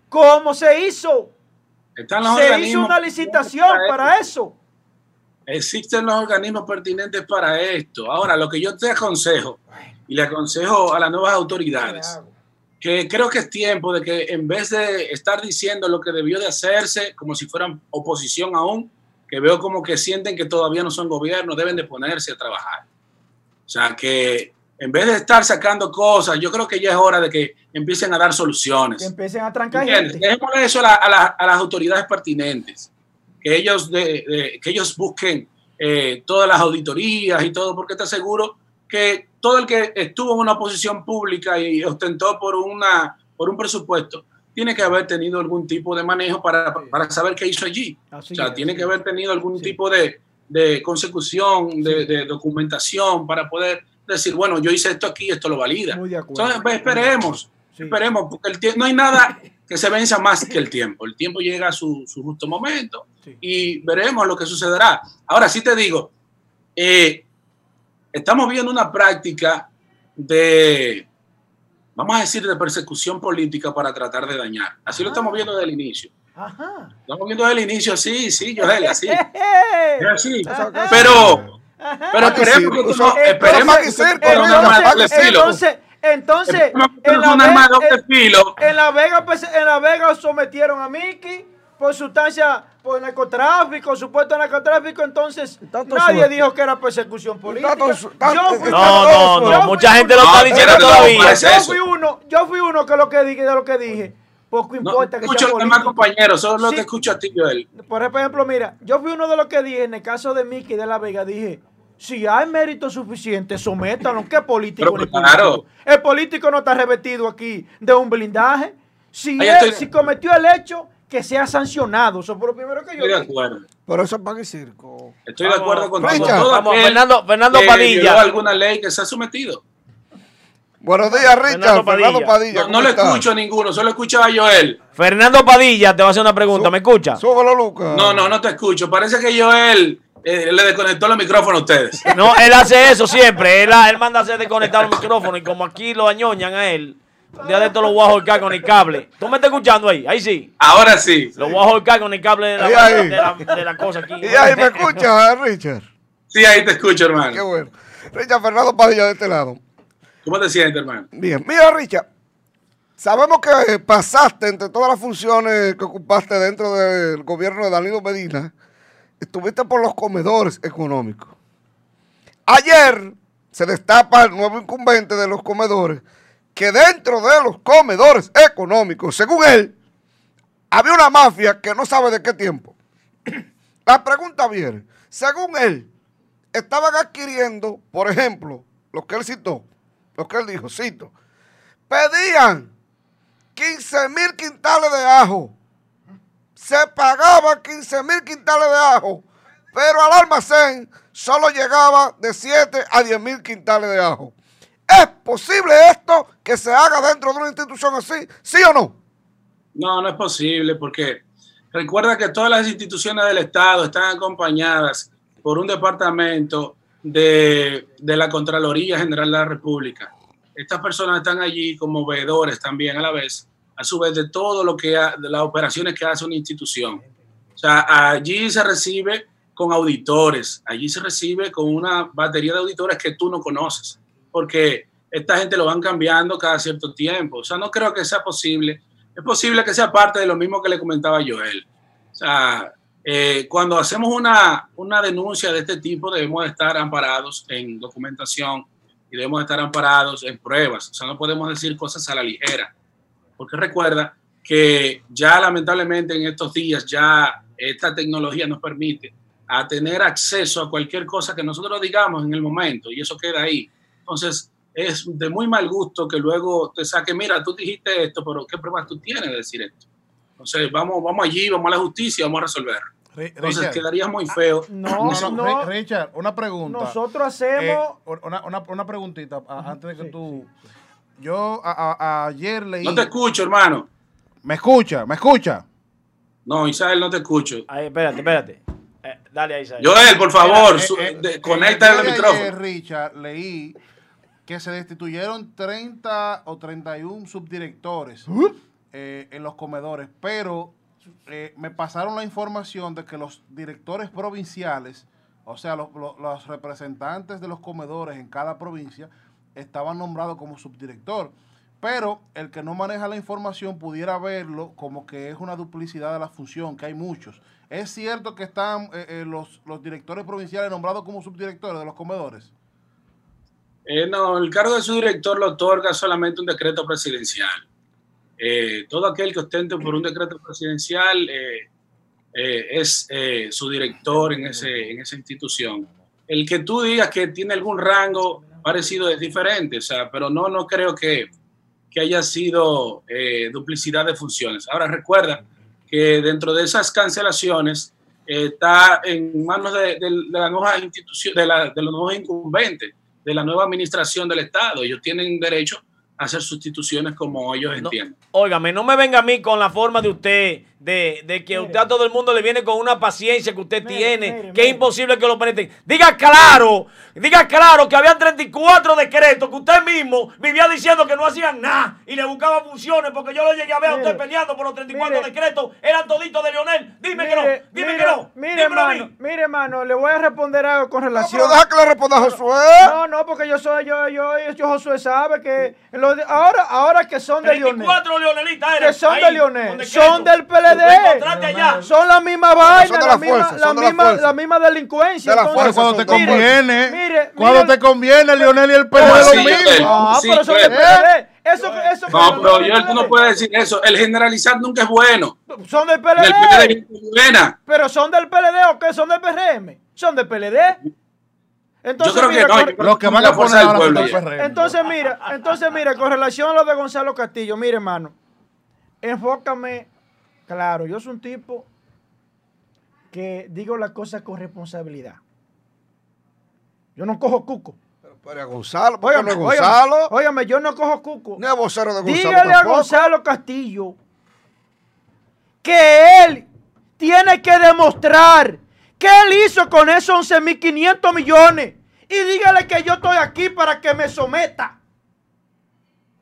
¿Cómo se hizo? Están los Se hizo una licitación para eso. Existen los organismos pertinentes para esto. Ahora, lo que yo te aconsejo, y le aconsejo a las nuevas autoridades, que creo que es tiempo de que en vez de estar diciendo lo que debió de hacerse, como si fueran oposición aún, que veo como que sienten que todavía no son gobierno, deben de ponerse a trabajar. O sea, que en vez de estar sacando cosas, yo creo que ya es hora de que empiecen a dar Que soluciones. empiecen a trancar gente. Dejémosle eso a, la- a la- a las autoridades pertinentes, que ellos, de- de- que ellos busquen eh, todas las auditorías y todo, porque te aseguro que todo el que estuvo en una posición pública y ostentó por, una, por un presupuesto, tiene que haber tenido algún tipo de manejo para, para saber qué hizo allí. Así o sea, es, tiene que haber tenido algún Sí. tipo de, de consecución, de, documentación para poder decir, bueno, yo hice esto aquí, esto lo valida. Muy de acuerdo. Entonces, pues, esperemos, Sí. esperemos, porque el no hay nada que se venza más que el tiempo. El tiempo llega a su, su justo momento Sí. y veremos lo que sucederá. Ahora sí te digo, eh, estamos viendo una práctica de, vamos a decir, de persecución política para tratar de dañar. Así lo estamos viendo desde el inicio. Ajá. Estamos viendo desde el inicio, sí, sí, Joel, así. <laughs> Así. Pero, pero esperemos que tú no, esperemos que tú no un arma de doble filo. Entonces, entonces, la, Vega, en la Vega, pues, en la Vega sometieron a Mickey por sustancia, por narcotráfico, supuesto narcotráfico, entonces Tanto nadie dijo que era persecución política. Tanto su- tanto- Yo fui- No, no, no. fui Mucha gente uno- lo está No, diciendo todavía. yo fui uno, yo fui uno que lo que dije, de lo que dije. Poco No importa que escucho sea a los demás compañeros, solo Sí. te escucho a ti, Joel. Por ejemplo, mira, yo fui uno de los que dije en el caso de Mickey de la Vega, dije, si hay mérito suficiente, sométanlo. ¿Qué político? Pero ni claro. El político no está revestido aquí de un blindaje. Si, él- estoy. si cometió el hecho, que sea sancionado. Eso fue lo primero que yo Estoy de acuerdo. Pero eso es pan y circo. Estoy de acuerdo contigo. Richard. Todo Vamos, Fernando- Fernando que Padilla. alguna ley que se ha sometido. Buenos días, Richard. Fernando Fernando Padilla. No, ¿cómo no le escucho a ninguno, solo escucho a Joel. Fernando Padilla te va a hacer una pregunta, ¿me escucha? Súbelo, Lucas. No, no, no te escucho. Parece que Joel eh, le desconectó los micrófonos a ustedes. No, él hace eso siempre. Él, él manda a hacer desconectar los micrófonos y como aquí lo añoñan a él, día de esto lo voy a ahorcar con el cable. ¿Tú me estás escuchando ahí? Ahí sí. Ahora sí. Lo voy a ahorcar con el cable de la, Ahí, ahí. de la, de la cosa aquí. <laughs> Y ahí me escucha, Richard. Sí, ahí te escucho, Qué hermano. bueno. Richard Fernando Padilla de este lado. ¿Cómo te sientes, hermano? Bien, mira, Richard. Sabemos que pasaste entre todas las funciones que ocupaste dentro del gobierno de Danilo Medina, estuviste por los comedores económicos. Ayer se destapa el nuevo incumbente de los comedores, que dentro de los comedores económicos, según él, había una mafia que no sabe de qué tiempo. <clears throat> La pregunta viene, según él, estaban adquiriendo, por ejemplo, lo que él citó, lo que él dijo, cito, pedían 15 mil quintales de ajo, se pagaban 15 mil quintales de ajo, pero al almacén solo llegaba de 7 a 10 mil quintales de ajo. ¿Es posible esto que se haga dentro de una institución así? ¿Sí o no? No, no es posible porque recuerda que todas las instituciones del Estado están acompañadas por un departamento de, de la Contraloría General de la República. Estas personas están allí como veedores también a la vez, a su vez de todo lo que, las operaciones que hace una institución. O sea, allí se recibe con auditores, allí se recibe con una batería de auditores que tú no conoces, porque esta gente lo van cambiando cada cierto tiempo. O sea, no creo que sea posible. Es posible que sea parte de lo mismo que le comentaba Joel. O sea, eh, cuando hacemos una, una denuncia de este tipo debemos de estar amparados en documentación y debemos de estar amparados en pruebas. O sea, no podemos decir cosas a la ligera. Porque recuerda que ya lamentablemente en estos días ya esta tecnología nos permite a tener acceso a cualquier cosa que nosotros digamos en el momento y eso queda ahí. Entonces, es de muy mal gusto que luego te saque, mira, tú dijiste esto, pero ¿qué pruebas tú tienes de decir esto? Entonces, vamos, vamos allí, vamos a la justicia, vamos a resolver. Entonces, Richard, quedaría muy feo. No, no, no, no. Ri- Richard, una pregunta. Nosotros Eh, hacemos. una, una, una preguntita a- antes de que sí, tú. Yo a- a- a- ayer leí. No te escucho, hermano. me escucha, me escucha. No, Isabel, no te escucho. Ahí, espérate, espérate. Eh, dale ahí, Isaías. Joel, por favor, eh, eh, conecta el de micrófono. ayer, Richard, leí que se destituyeron 30 o 31 subdirectores eh, en los comedores, pero eh, me pasaron la información de que los directores provinciales, o sea, los, los- los representantes de los comedores en cada provincia, estaban nombrados como subdirector. Pero el que no maneja la información pudiera verlo como que es una duplicidad de la función, que hay muchos. ¿Es cierto que están eh, eh, los, los directores provinciales nombrados como subdirectores de los comedores? Eh, no, el cargo de su director lo otorga solamente un decreto presidencial. Eh, todo aquel que ostente por un decreto presidencial eh, eh, es eh, su director en, ese, en esa institución. El que tú digas que tiene algún rango parecido es diferente, o sea, pero no, no creo que, que haya sido eh, duplicidad de funciones. Ahora recuerda que dentro de esas cancelaciones está en manos de, de- de la nueva institución, de, la- de los nuevos incumbentes, de la nueva administración del Estado. Ellos tienen derecho a hacer sustituciones como ellos No. entienden. Óigame, no me venga a mí con la forma de usted de, de que usted a todo el mundo le viene con una paciencia que usted tiene, que es imposible que lo penetren. Diga claro, diga claro que había 34 decretos que usted mismo vivía diciendo que no hacían nada y le buscaba funciones porque yo lo llegué a ver a usted peleando por los 34 decretos, eran toditos de Leonel. Dime que no, dime que no. Mire, hermano, mire, hermano, le voy a responder algo con relación. No, deja que le responda a Josué. No, no, porque yo soy, yo, yo, yo, Josué sabe que ahora, ahora que son de Leonel. 34 leonelitas Que son de Leonel, son del PLD son la misma vaina, la, misma, la, misma, la, misma delincuencia. cuando te conviene, mire, cuando te conviene, Lionel y el PLD lo mismo. Ah, pero son del PLD. Eso, eso no, pero yo tú no puedes decir eso. El generalizar nunca es bueno. Son del PLD. Pero son del PLD o qué? Son del PRM. Son del PLD. Entonces, yo creo que no, lo que van a poner ahora Entonces, mira, entonces, mira, con relación a lo de Gonzalo Castillo, mire, hermano, enfócame Claro, yo soy un tipo que digo las cosas con responsabilidad. Yo no cojo cuco. Pero para Gonzalo, óigame, no Gonzalo. Óigame, yo no cojo cuco. Ni a vocero de Gonzalo. Dígale a Gonzalo Castillo que él tiene que demostrar qué él hizo con esos 11.500 millones. Y dígale que yo estoy aquí para que me someta.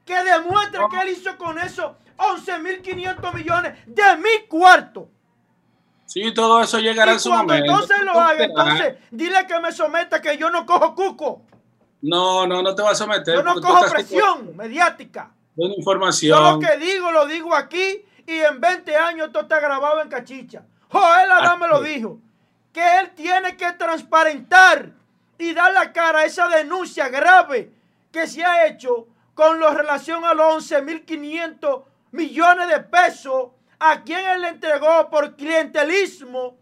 Que demuestre qué él hizo con eso 11.500 millones de mi cuarto. Sí, todo eso llegará en su momento. entonces lo haga, entonces dile que me someta que yo no cojo cuco. No, no, no te vas a someter. Yo no cojo presión mediática. De información. Yo lo que digo, lo digo aquí y en 20 años esto está grabado en cachicha. Joel Adán me lo dijo. Que él tiene que transparentar y dar la cara a esa denuncia grave que se ha hecho con relación a los 11.500 millones de pesos a quien él le entregó por clientelismo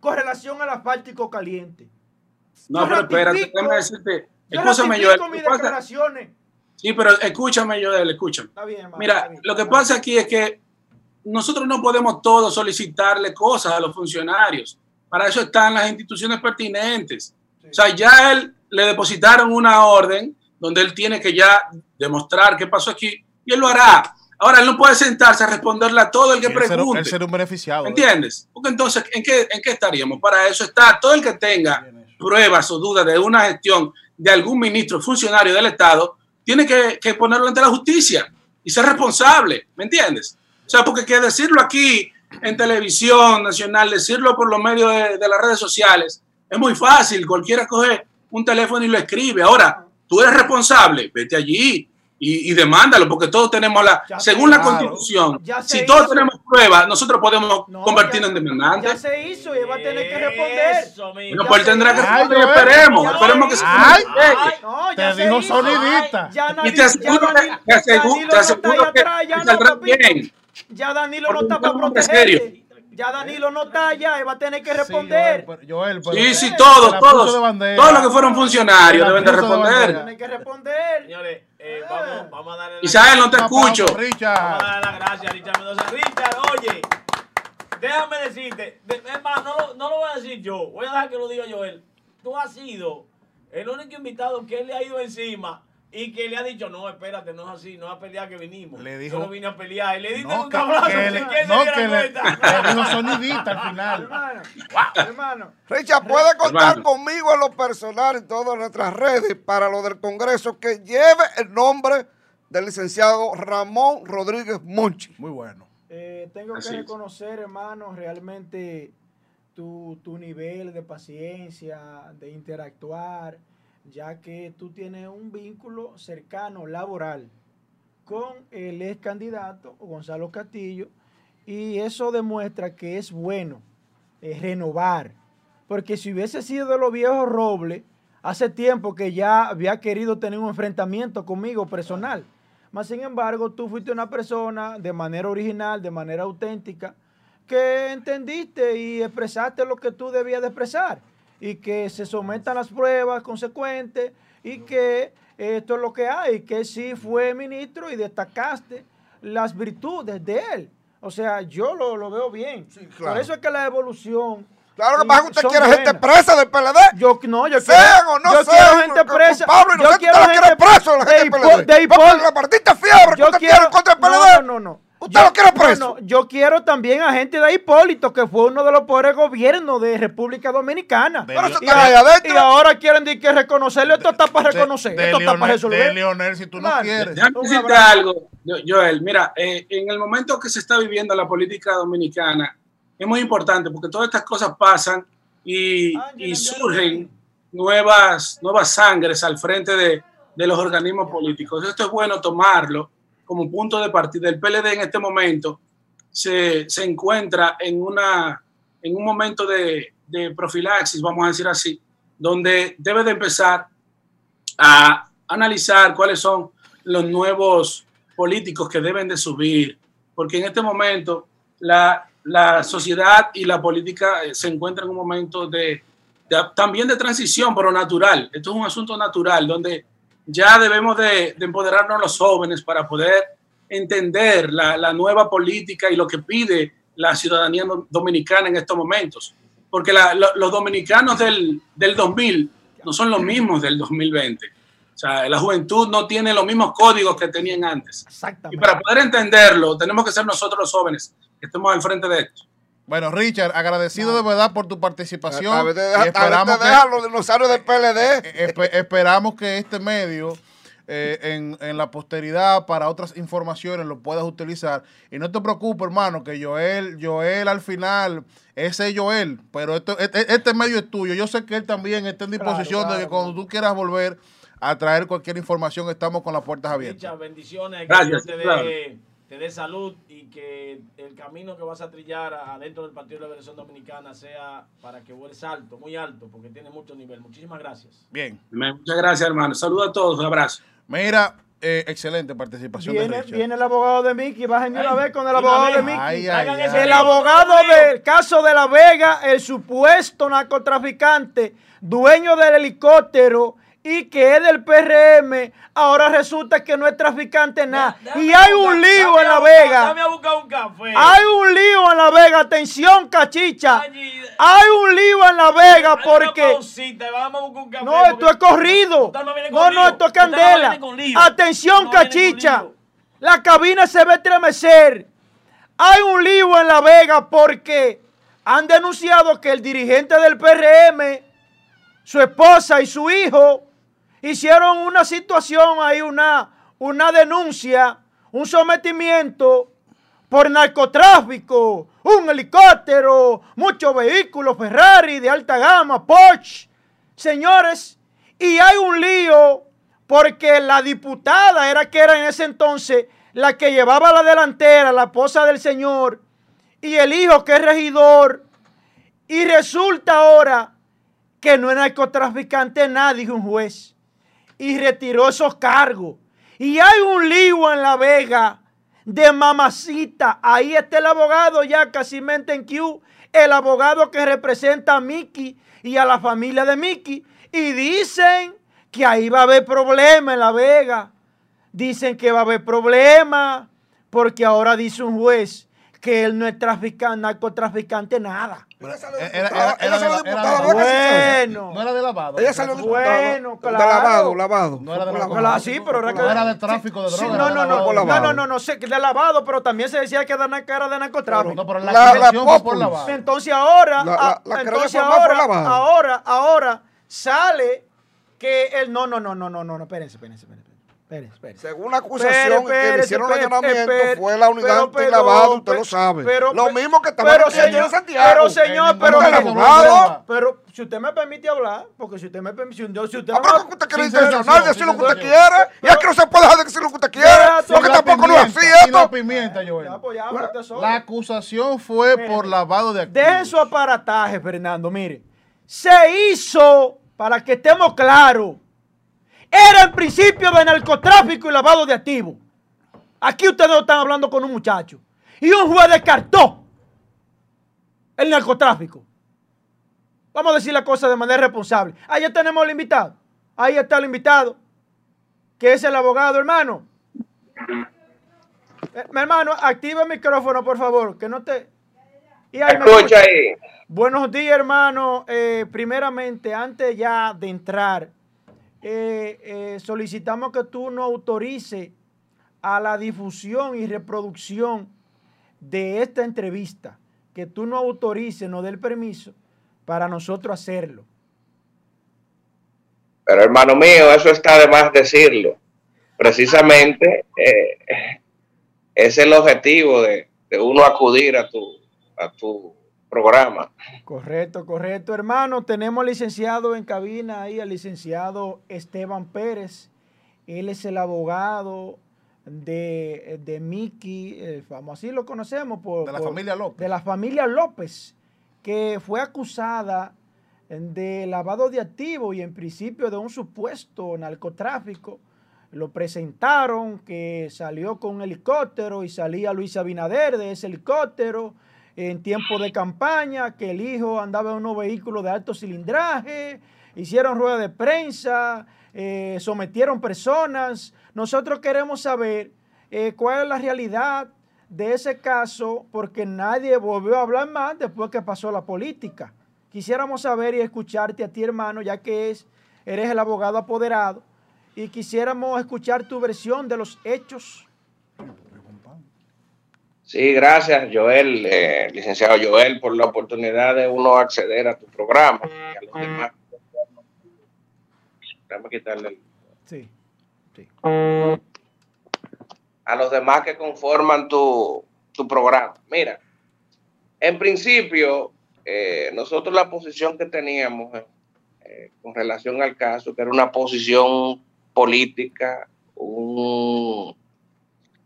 con relación al asfáltico caliente. No, pero espérate, déjame decirte. Escúchame, Joel. Sí, pero escúchame, Joel, escúchame. Está bien, Mira, lo que pasa aquí es que nosotros no podemos todos solicitarle cosas a los funcionarios. Para eso están las instituciones pertinentes. O sea, ya él le depositaron una orden donde él tiene que ya demostrar qué pasó aquí y él lo hará. Ahora, él no puede sentarse a responderle a todo el que pregunte. Él ser un beneficiado. ¿Entiendes? Porque entonces, ¿en qué, ¿en qué estaríamos? Para eso está todo el que tenga pruebas o dudas de una gestión de algún ministro funcionario del Estado, tiene que, que ponerlo ante la justicia y ser responsable. ¿Me entiendes? O sea, porque que decirlo aquí en televisión nacional, decirlo por los medios de, de las redes sociales, es muy fácil. Cualquiera coge un teléfono y lo escribe. Ahora, tú eres responsable, vete allí, y, demándalo, porque todos tenemos la, según la constitución, si todos tenemos pruebas, nosotros podemos convertirnos en demandantes. Ya se hizo y va a tener que responder. no, pues él tendrá que responder esperemos, esperemos que se ay, no, Te dijo sonidita. Y te aseguro que, te aseguro que saldrá bien. Ya Danilo no está para proteger. Ya Danilo no está allá y va a tener que responder. Sí, sí, todos, todos. Todos los que fueron funcionarios deben de responder. Tienen que responder. Señores, eh, vamos, vamos, a darle Isabel, no te escucho. Vamos a darle las gracias a Richard Mendoza. Richard, oye, déjame decirte, es más, no lo, no lo voy a decir yo, voy a dejar que lo diga Joel. Tú has sido el único invitado que él le ha ido encima y que le ha dicho, no, espérate, no es así, no es a pelear que vinimos. Le dijo, Yo no vine a pelear. Y le diste un cablazo. Que le, que no, que le, <laughs> le, dijo sonidita al final. hermano, hermano. Richard, puede contar conmigo en lo personal en todas nuestras redes para lo del Congreso que lleve el nombre del licenciado Ramón Rodríguez Monchi. Muy bueno. Eh, tengo que reconocer, hermano, realmente tu, tu nivel de paciencia, de interactuar ya que tú tienes un vínculo cercano laboral con el ex candidato Gonzalo Castillo y eso demuestra que es bueno renovar, porque si hubiese sido de los viejos robles, hace tiempo que ya había querido tener un enfrentamiento conmigo personal. Mas, sin embargo, tú fuiste una persona de manera original, de manera auténtica, que entendiste y expresaste lo que tú debías de expresar y que se sometan las pruebas consecuentes y que esto es lo que hay, que sí fue ministro y destacaste las virtudes de él. O sea, yo lo, veo bien. Por eso es que la evolución Claro que pasa que usted quiere gente presa del PLD. Yo no, yo sean quiero, o no yo sean, quiero gente presa. Pablo, yo quiero gente preso la gente de del PLD. de la fiebre yo que usted contra el PLD. no, no, no. Usted Yo- lo quiere no, preso. no, yo quiero también a gente de Hipólito, que fue uno de los peores gobiernos de República Dominicana. De Pero eso Y, a- y ahora quieren decir que reconocerlo. Esto está para reconocer. De, esto está para resolver. de Leonel, si tú no Claro. quieres. Decirte abrazo. algo, Joel. Mira, eh, en el momento que se está viviendo la política dominicana, es muy importante porque todas estas cosas pasan y, y surgen nuevas, nuevas sangres al frente de, de los organismos políticos. Esto es bueno tomarlo como punto de partida. El PLD en este momento se, se encuentra en, una, en un momento de, de profilaxis, vamos a decir así, donde debe de empezar a analizar cuáles son los nuevos políticos que deben de subir, porque en este momento la, la sociedad y la política eh, se encuentran en un momento de, de- también de transición, pero natural. Esto es un asunto natural, donde ya debemos de, de empoderarnos los jóvenes para poder entender la, la nueva política y lo que pide la ciudadanía do- dominicana en estos momentos. Porque la- lo- los dominicanos del, del 2000 no son los mismos del 2020. O sea, la juventud no tiene los mismos códigos que tenían antes. Y para poder entenderlo, tenemos que ser nosotros los jóvenes que estemos al frente de esto. Bueno, Richard, agradecido de verdad por tu participación. A ver, te y deja, a ver, esperamos, te que, dejan los dinosaurios del PLD. eh, espe- esperamos que este medio eh, en, en la posteridad para otras informaciones lo puedas utilizar. Y no te preocupes, hermano, que Joel, Joel al final, ese es Joel, pero esto, este, este medio es tuyo. Yo sé que él también está en disposición Claro, de que cuando tú quieras volver a traer cualquier información, estamos con las puertas abiertas. Richard, bendiciones, Gracias, claro. Te dé salud y que el camino que vas a trillar adentro del Partido de la Liberación Dominicana sea para que vueles alto, muy alto, porque tiene mucho nivel. Muchísimas gracias. Bien. Muchas gracias, hermano. Saludos a todos. Un abrazo. Mira, eh, excelente participación Viene, el abogado de Mickey. Bajen de una vez con el abogado de Mickey. Ay, ay, Hagan ay. ese El abogado del caso de La Vega, el supuesto narcotraficante, dueño del helicóptero y que es del PRM, ahora resulta que no es traficante nada. Y hay un lío dame en La Vega. Dame a buscar un café. Hay un lío en La Vega. Atención, cachicha. Allí- Hay un lío en La Vega porque... pausita, vamos a buscar un café, No, esto es corrido. No, no, esto es candela. Atención, No cachicha. La cabina se va a estremecer. Hay un lío en La Vega porque han denunciado que el dirigente del PRM, su esposa y su hijo hicieron una situación ahí, una, una denuncia, un sometimiento por narcotráfico, un helicóptero, muchos vehículos Ferrari de alta gama, Porsche. Señores, y hay un lío porque la diputada era que era en ese entonces la que llevaba la delantera, la esposa del señor, y el hijo que es regidor. Y resulta ahora que no es narcotraficante nada, dijo un juez. Y retiró esos cargos. Y hay un lío en La Vega de mamacita. Ahí está el abogado ya casi en Q, el abogado que representa a Mickey y a la familia de Mickey. Y dicen que ahí va a haber problema en La Vega. Dicen que va a haber problema porque ahora dice un juez que él no es traficante, narcotraficante, nada. Ella salió Era- era- diputada, ella salió de de. Bueno. No era de lavado. Ella salió diputada. Bueno, De claro. lavado, lavado. No era de lavado. Claro, sí, pero era que- No era de tráfico de Sí, drogas. no, no, de no, no, no, no, no, de lavado, pero también se decía que era era de narcotráfico. No, pero la, La- la acusación fue por lavado. Entonces ahora, La- la- ah, entonces ahora, lavado. ahora, ahora sale que el no, no, no, no, no, no, no, espérense, espérense, espérense, Según la acusación que le hicieron el allanamiento fue la unidad pero, antilavado, usted lo sabe. pero, lo mismo que estaba pero, señor, Santiago. pero señor, pero, pero si usted me permite hablar, porque si usted me permite, si usted, si usted Ah, pero me- que usted quiere sí, decir lo que usted quiere. Y es que no se puede dejar de decir lo que usted quiere. Porque tampoco no es así la esto. pimienta, Joel. Pues. La acusación fue por lavado de activos. Dejen su aparataje, Fernando. Mire, se hizo, para que estemos claros, era el principio de narcotráfico y lavado de activos. Aquí ustedes no están hablando con un muchacho. Y un juez descartó el narcotráfico. Vamos a decir la cosa de manera responsable. Ahí ya tenemos al invitado. Ahí está el invitado, que es el abogado, hermano. Eh, mi hermano, activa el micrófono, por favor, que no te... Y ahí me Escucha ahí. Buenos días, hermano. Eh, primeramente, antes ya de entrar, eh, eh, solicitamos que tú nos autorices a la difusión y reproducción de esta entrevista, que tú nos autorices, nos dé el permiso para nosotros hacerlo. Pero hermano mío, eso está de más decirlo. Precisamente es el objetivo de, de uno acudir a tu, a tu programa. Correcto, correcto, hermano. Tenemos licenciado en cabina ahí, al licenciado Esteban Pérez. Él es el abogado de, de Miki, eh, así lo conocemos por... De la familia López. De la familia López, que fue acusada de lavado de activos y en principio de un supuesto narcotráfico. Lo presentaron que salió con un helicóptero y salía Luis Abinader de ese helicóptero en tiempo de campaña, que el hijo andaba en unos vehículos de alto cilindraje, hicieron rueda de prensa, eh, sometieron personas. Nosotros queremos saber eh, cuál es la realidad de ese caso, porque nadie volvió a hablar más después que pasó la política. Quisiéramos saber y escucharte a ti, hermano, ya que es, eres el abogado apoderado, y quisiéramos escuchar tu versión de los hechos. Sí, gracias Joel, eh, licenciado Joel, por la oportunidad de uno acceder a tu programa y a los demás. Déjame quitarle el... Sí, sí. A los demás que conforman tu, tu programa. Mira, en principio, eh, nosotros la posición que teníamos eh, con relación al caso, que era una posición política, un,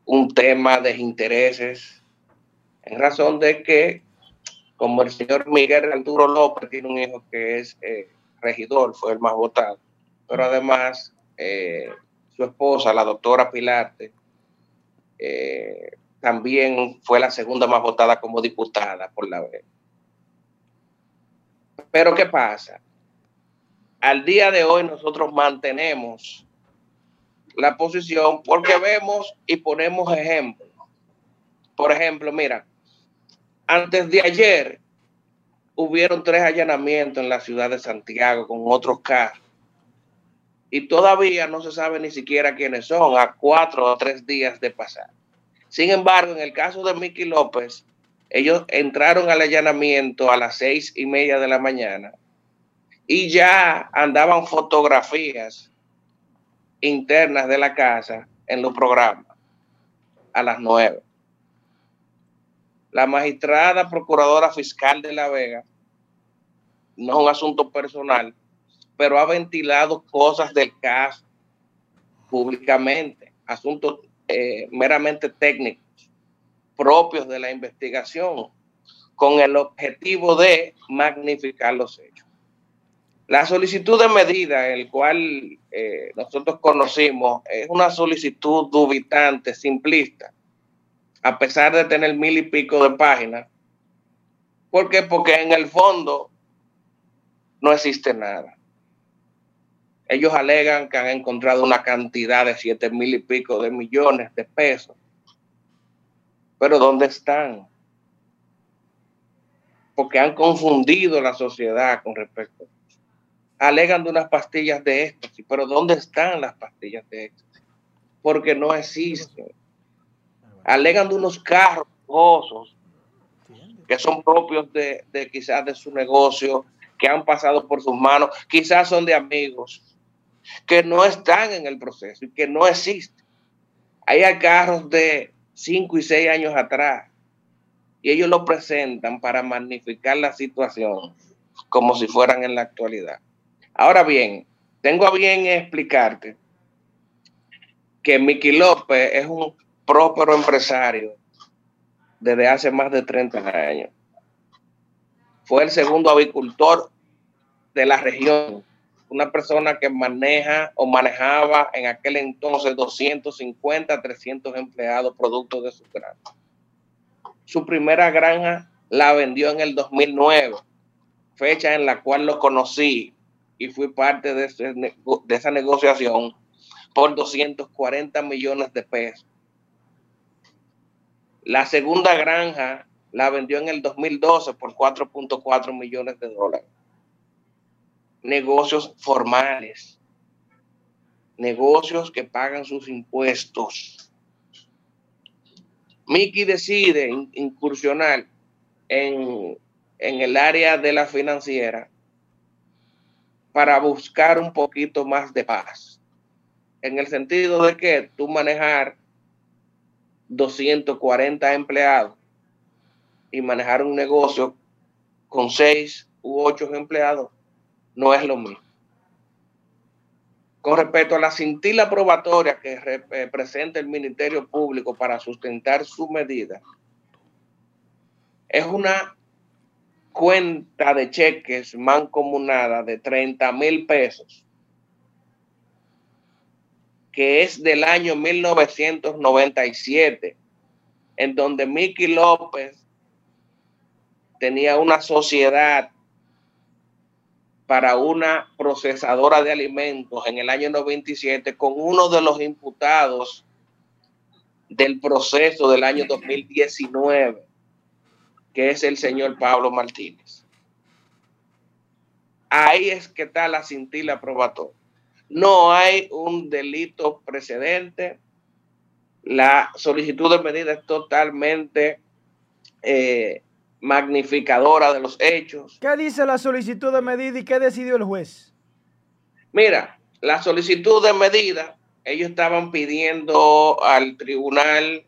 un tema de intereses en razón de que, como el señor Miguel Arturo López tiene un hijo que es eh, regidor, fue el más votado, pero además eh, su esposa, la doctora Pilarte, eh, también fue la segunda más votada como diputada por la vez. Pero ¿qué pasa? Al día de hoy nosotros mantenemos la posición porque vemos y ponemos ejemplos. Por ejemplo, mira, antes de ayer hubieron tres allanamientos en la ciudad de Santiago con otros carros. Y todavía no se sabe ni siquiera quiénes son, a cuatro o tres días de pasar. Sin embargo, en el caso de Miki López, ellos entraron al allanamiento a las seis y media de la mañana y ya andaban fotografías internas de la casa en los programas a las nueve la magistrada procuradora fiscal de La Vega, no es un asunto personal, pero ha ventilado cosas del caso públicamente, asuntos eh, meramente técnicos propios de la investigación, con el objetivo de magnificar los hechos. La solicitud de medida, el cual eh, nosotros conocimos, es una solicitud dubitante, simplista, a pesar de tener mil y pico de páginas. ¿Por qué? Porque en el fondo no existe nada. Ellos alegan que han encontrado una cantidad de siete mil y pico de millones de pesos. Pero ¿dónde están? Porque han confundido la sociedad con respecto. Alegan de unas pastillas de éxtasis, pero ¿dónde están las pastillas de éxtasis? Porque no existen alegan de unos carros lujosos que son propios de, quizás de su negocio, que han pasado por sus manos, quizás son de amigos, que no están en el proceso y que no existen. Hay carros de 5 y 6 años atrás y ellos lo presentan para magnificar la situación como si fueran en la actualidad. Ahora bien, tengo a bien explicarte que Miki López es un próspero empresario desde hace más de 30 años. Fue el segundo avicultor de la región, una persona que maneja o manejaba en aquel entonces 250, 300 empleados producto de su granja. Su primera granja la vendió en el 2009, fecha en la cual lo conocí y fui parte de, de esa negociación por 240 millones de pesos. La segunda granja la vendió en el 2012 por 4.4 millones de dólares. Negocios formales, negocios que pagan sus impuestos. Mickey decide incursionar en, en el área de la financiera para buscar un poquito más de paz. En el sentido de que tú manejar 240 empleados y manejar un negocio con seis u ocho empleados no es lo mismo. Con respecto a la cintila probatoria que representa el Ministerio Público para sustentar su medida, es una cuenta de cheques mancomunada de 30 mil pesos, que es del año 1997, en donde Miki López tenía una sociedad para una procesadora de alimentos en el año 97 con uno de los imputados del proceso del año 2019 que es el señor Pablo Martínez. Ahí es que está la cintila probatoria. No hay un delito precedente. La solicitud de medida es totalmente eh, magnificadora de los hechos. ¿Qué dice la solicitud de medida y qué decidió el juez? Mira, la solicitud de medida, ellos estaban pidiendo al tribunal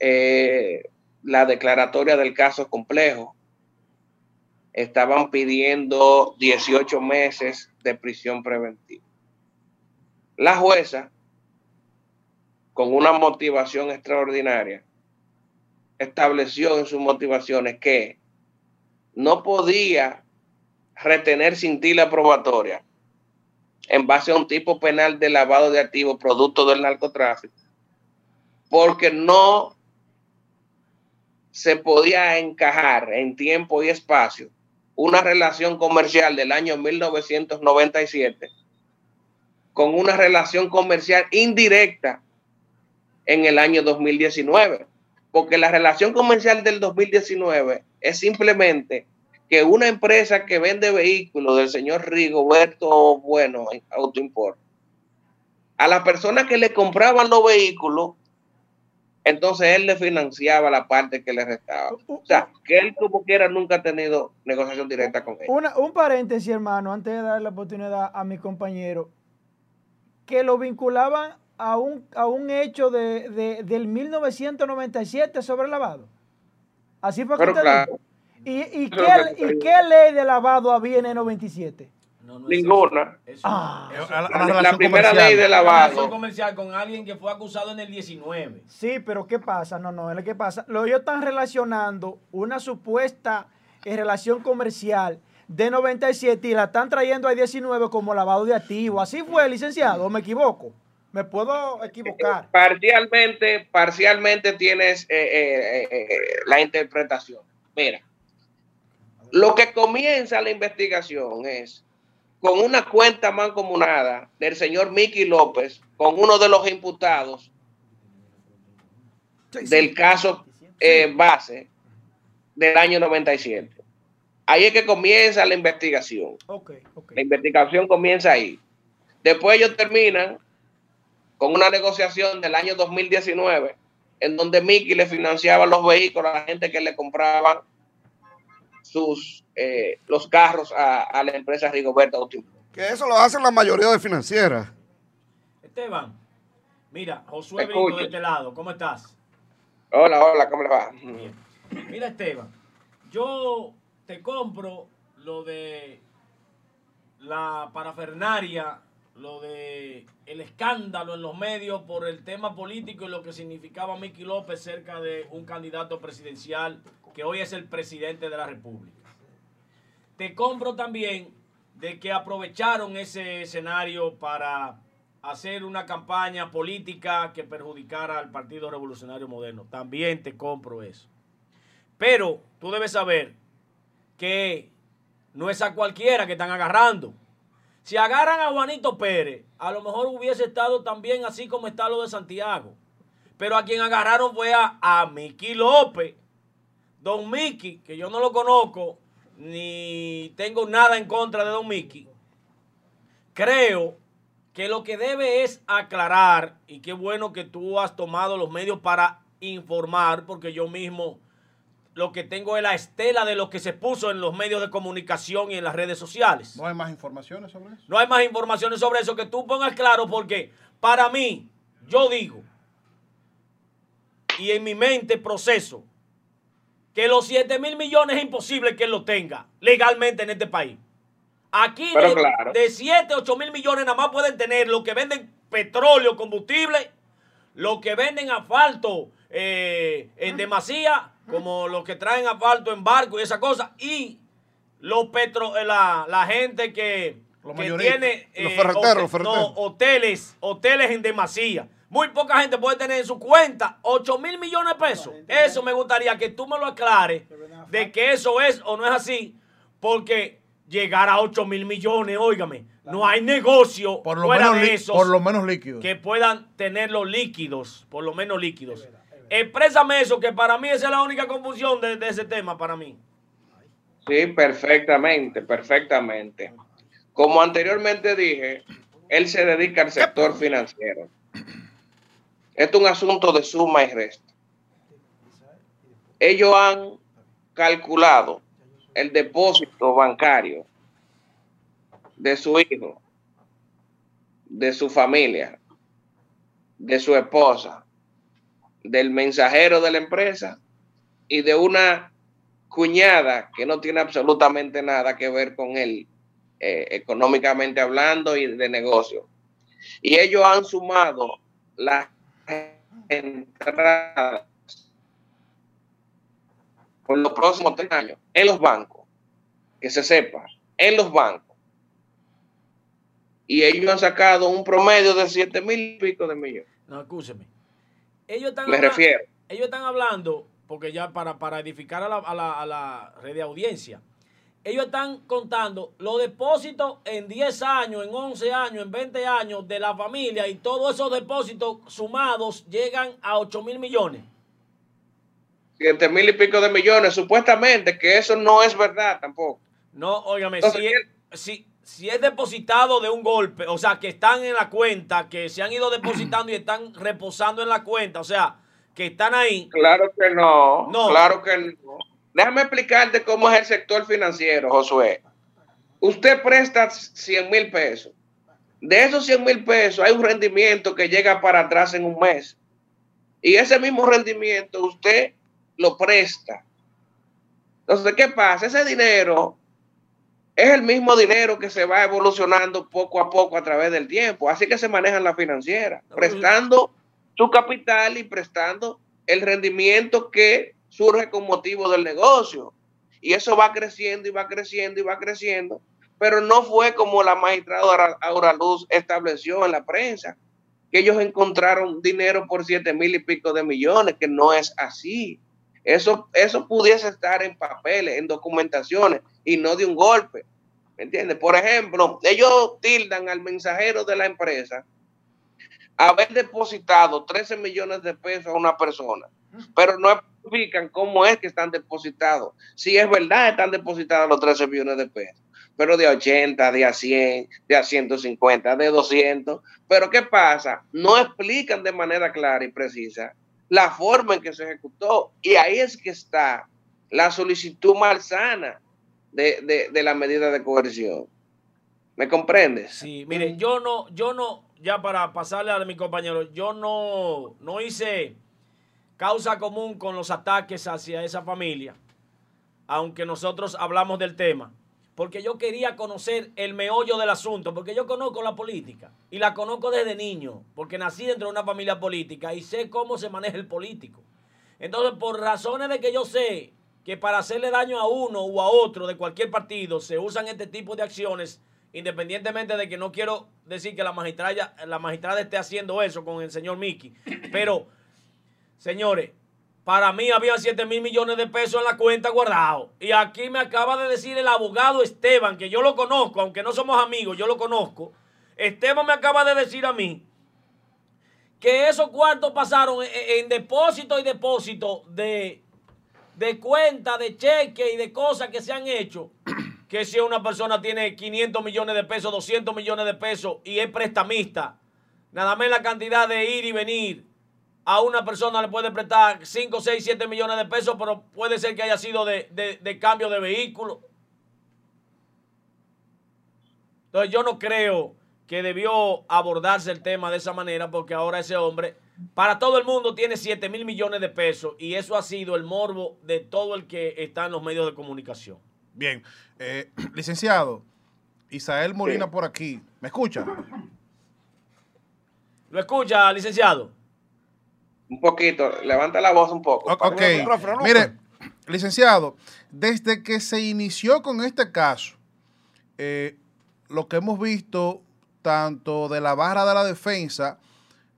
eh, la declaratoria del caso complejo. Estaban pidiendo 18 meses de prisión preventiva. La jueza, con una motivación extraordinaria, estableció en sus motivaciones que no podía retener sin tila probatoria en base a un tipo penal de lavado de activos producto del narcotráfico, porque no se podía encajar en tiempo y espacio una relación comercial del año 1997 con una relación comercial indirecta en el año 2019. Porque la relación comercial del 2019 es simplemente que una empresa que vende vehículos del señor Rigoberto Bueno, Autoimport, a las personas que le compraban los vehículos entonces él le financiaba la parte que le restaba. O sea, que él como quiera nunca ha tenido negociación directa con él. un paréntesis, hermano, antes de darle la oportunidad a mi compañero, que lo vinculaban a un, a un hecho de, del 1997 sobre lavado. Así fue que usted claro. ¿Y, y, qué, ¿Y qué ley de lavado había en el 97? Ninguna. Ah. la, primera ley de lavado. comercial con alguien que fue acusado en el 19. Sí, pero ¿qué pasa? No, no, ¿qué pasa? Lo ellos están relacionando una supuesta eh, relación comercial de 97 y la están trayendo al 19 como lavado de activos. ¿Así fue, licenciado? ¿O me equivoco? ¿Me puedo equivocar? <laughs> Parcialmente, parcialmente tienes eh, eh, la interpretación. Mira, lo que comienza la investigación es con una cuenta mancomunada del señor Miki López con uno de los imputados del caso eh, base del año 97. Ahí es que comienza la investigación. La investigación comienza ahí. Después ellos terminan con una negociación del año 2019 en donde Miki le financiaba los vehículos a la gente que le compraba sus eh, los carros a, la empresa Rigoberta Que eso lo hacen la mayoría de financieras. Esteban, mira, Josué Brito de este lado, ¿cómo estás? Hola, hola, ¿cómo le va? Mira, Esteban, yo te compro lo de la parafernaria, lo de el escándalo en los medios por el tema político y lo que significaba Miki López cerca de un candidato presidencial que hoy es el presidente de la República. Te compro también de que aprovecharon ese escenario para hacer una campaña política que perjudicara al Partido Revolucionario Moderno. También te compro eso. Pero tú debes saber que no es a cualquiera que están agarrando. Si agarran a Juanito Pérez, a lo mejor hubiese estado también así como está lo de Santiago. Pero a quien agarraron fue a, a Miki López, Don Mickey, que yo no lo conozco, ni tengo nada en contra de Don Mickey, creo que lo que debe es aclarar, y qué bueno que tú has tomado los medios para informar, porque yo mismo lo que tengo es la estela de lo que se puso en los medios de comunicación y en las redes sociales. ¿No hay más informaciones sobre eso? No hay más informaciones sobre eso que tú pongas claro, porque para mí, yo digo, y en mi mente proceso, que los 7 mil millones es imposible que él lo tenga legalmente en este país. Aquí de, 7, 8 mil millones nada más pueden tener los que venden petróleo, combustible, los que venden asfalto eh, en demasía, como los que traen asfalto en barco y esa cosa, y los petro, eh, la, gente que, tiene eh, hoteles, hoteles en demasía. Muy poca gente puede tener en su cuenta 8 mil millones de pesos. Eso me gustaría que tú me lo aclares de que eso es o no es así, porque llegar a 8 mil millones, óigame, no hay negocio por lo fuera menos de esos por lo menos líquidos. que puedan tener los líquidos, por lo menos líquidos. Exprésame eso, que para mí esa es la única confusión de, de ese tema, para mí. Sí, perfectamente, perfectamente. Como anteriormente dije, él se dedica al sector financiero. Esto es un asunto de suma y resta. Ellos han calculado el depósito bancario de su hijo, de su familia, de su esposa, del mensajero de la empresa y de una cuñada que no tiene absolutamente nada que ver con él, eh, económicamente hablando y de negocio. Y ellos han sumado las entradas por los próximos tres años en los bancos, que se sepa, en los bancos. Y ellos han sacado un promedio de siete mil y pico de millones. No, escúcheme. Ellos están Me refiero. Ellos están hablando, porque ya para, para edificar a la, a, la, a la red de audiencia, ellos están contando los depósitos en 10 años, en 11 años, en 20 años de la familia y todos esos depósitos sumados llegan a 8 mil millones. 7 mil y pico de millones, supuestamente, que eso no es verdad tampoco. No, óigame, si, si, es depositado de un golpe, o sea, que están en la cuenta, que se han ido depositando y están reposando en la cuenta, o sea, que están ahí. Claro que no. No. Claro que no. Déjame explicarte cómo es el sector financiero, Josué. Usted presta 100 mil pesos. De esos 100 mil pesos hay un rendimiento que llega para atrás en un mes. Y ese mismo rendimiento usted lo presta. Entonces, ¿qué pasa? Ese dinero es el mismo dinero que se va evolucionando poco a poco a través del tiempo. Así que se manejan la financiera, prestando su capital y prestando el rendimiento que surge con motivo del negocio. Y eso va creciendo y va creciendo y va creciendo. Pero no fue como la magistrada Aura Luz estableció en la prensa, que ellos encontraron dinero por siete mil y pico de millones, que no es así. Eso, eso pudiese estar en papeles, en documentaciones y no de un golpe. ¿Me entiendes? Por ejemplo, ellos tildan al mensajero de la empresa haber depositado 13 millones de pesos a una persona, pero no explican cómo es que están depositados. Si es verdad, están depositados los 13 millones de pesos, pero de 80, de a 100, de a 150, de 200. Pero ¿qué pasa? No explican de manera clara y precisa la forma en que se ejecutó. Y ahí es que está la solicitud malsana de, de, de la medida de coerción. ¿Me comprendes? Sí, mire, yo no, yo no, ya para pasarle a mi compañero, yo no, no hice causa común con los ataques hacia esa familia, aunque nosotros hablamos del tema, porque yo quería conocer el meollo del asunto, porque yo conozco la política y la conozco desde niño, porque nací dentro de una familia política y sé cómo se maneja el político. Entonces, por razones de que yo sé que para hacerle daño a uno o a otro de cualquier partido se usan este tipo de acciones, independientemente de que no quiero decir que la magistrada, la magistrada esté haciendo eso con el señor Miki, pero Señores, para mí había 7 mil millones de pesos en la cuenta guardado. Y aquí me acaba de decir el abogado Esteban, que yo lo conozco, aunque no somos amigos, yo lo conozco. Esteban me acaba de decir a mí que esos cuartos pasaron en, depósito y depósito de, de cuenta, de cheque y de cosas que se han hecho, <clears throat> que si una persona tiene 500 millones de pesos, 200 millones de pesos y es prestamista, nada más la cantidad de ir y venir, a una persona le puede prestar 5, 6, 7 millones de pesos, pero puede ser que haya sido de, de cambio de vehículo. Entonces yo no creo que debió abordarse el tema de esa manera porque ahora ese hombre, para todo el mundo, tiene 7 mil millones de pesos y eso ha sido el morbo de todo el que está en los medios de comunicación. Bien, eh, <clears throat> licenciado, Isael Molina por aquí, ¿me escucha? ¿Lo escucha, licenciado? Un poquito, levanta la voz un poco. Ok, mire, licenciado, desde que se inició con este caso, eh, lo que hemos visto tanto de la barra de la defensa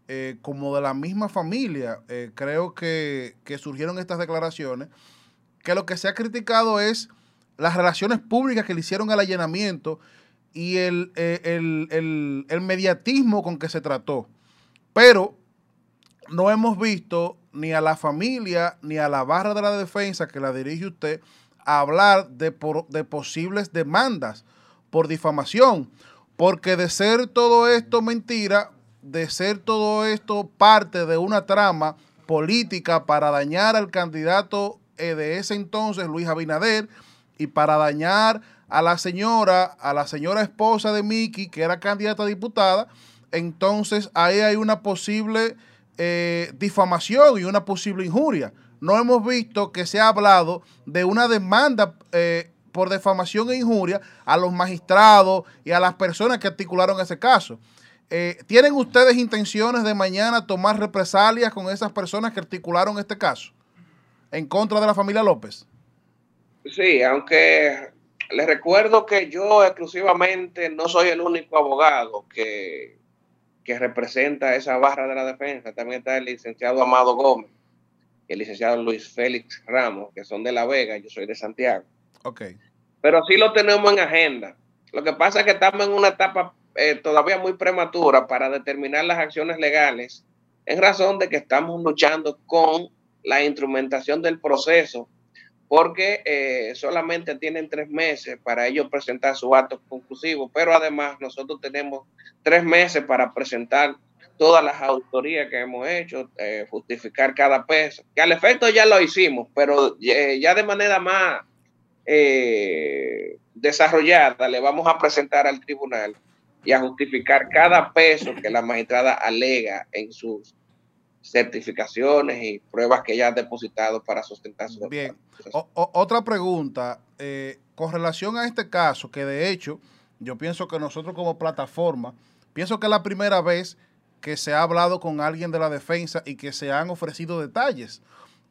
eh, como de la misma familia, eh, creo que, surgieron estas declaraciones, que lo que se ha criticado es las relaciones públicas que le hicieron al allanamiento y el, eh, el, mediatismo con que se trató. Pero no hemos visto ni a la familia ni a la barra de la defensa que la dirige usted hablar de, de posibles demandas por difamación. Porque de ser todo esto mentira, de ser todo esto parte de una trama política para dañar al candidato eh, de ese entonces, Luis Abinader, y para dañar a la señora, a la señora esposa de Miki, que era candidata a diputada, entonces ahí hay una posible eh, difamación y una posible injuria. No hemos visto que se ha hablado de una demanda eh, por defamación e injuria a los magistrados y a las personas que articularon ese caso. Eh, ¿Tienen ustedes intenciones de mañana tomar represalias con esas personas que articularon este caso en contra de la familia López? Sí, aunque les recuerdo que yo exclusivamente no soy el único abogado que, que representa esa barra de la defensa. También está el licenciado Amado Gómez y el licenciado Luis Félix Ramos, que son de La Vega, yo soy de Santiago. Ok. Pero sí lo tenemos en agenda. Lo que pasa es que estamos en una etapa eh, todavía muy prematura para determinar las acciones legales en razón de que estamos luchando con la instrumentación del proceso porque eh, solamente tienen tres meses para ellos presentar su acto conclusivo, pero además nosotros tenemos tres meses para presentar todas las auditorías que hemos hecho, eh, justificar cada peso, que al efecto ya lo hicimos, pero ya de manera más eh, desarrollada le vamos a presentar al tribunal y a justificar cada peso que la magistrada alega en sus certificaciones y pruebas que ella ha depositado para sustentar su Bien, otra pregunta eh, con relación a este caso, que de hecho yo pienso que nosotros como plataforma, pienso que es la primera vez que se ha hablado con alguien de la defensa y que se han ofrecido detalles,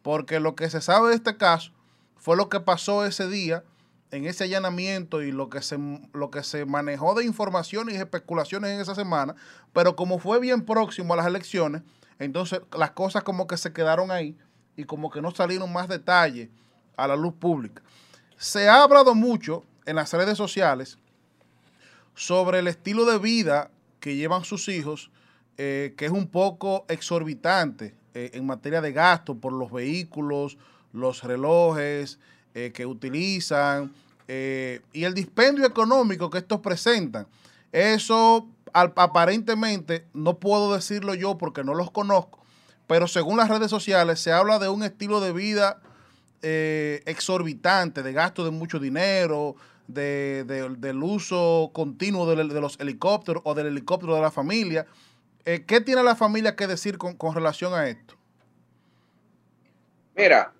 porque lo que se sabe de este caso fue lo que pasó ese día en ese allanamiento y lo que se, lo que se manejó de informaciones y especulaciones en esa semana, pero como fue bien próximo a las elecciones, entonces las cosas como que se quedaron ahí y como que no salieron más detalles a la luz pública. Se ha hablado mucho en las redes sociales sobre el estilo de vida que llevan sus hijos, eh, que es un poco exorbitante eh, en materia de gasto por los vehículos, los relojes eh, que utilizan y el dispendio económico que estos presentan. Eso aparentemente no puedo decirlo yo porque no los conozco, pero según las redes sociales se habla de un estilo de vida eh, exorbitante, de gasto de mucho dinero, del uso continuo de, los helicópteros o del helicóptero de la familia. ¿Qué tiene la familia que decir con relación a esto? Mira,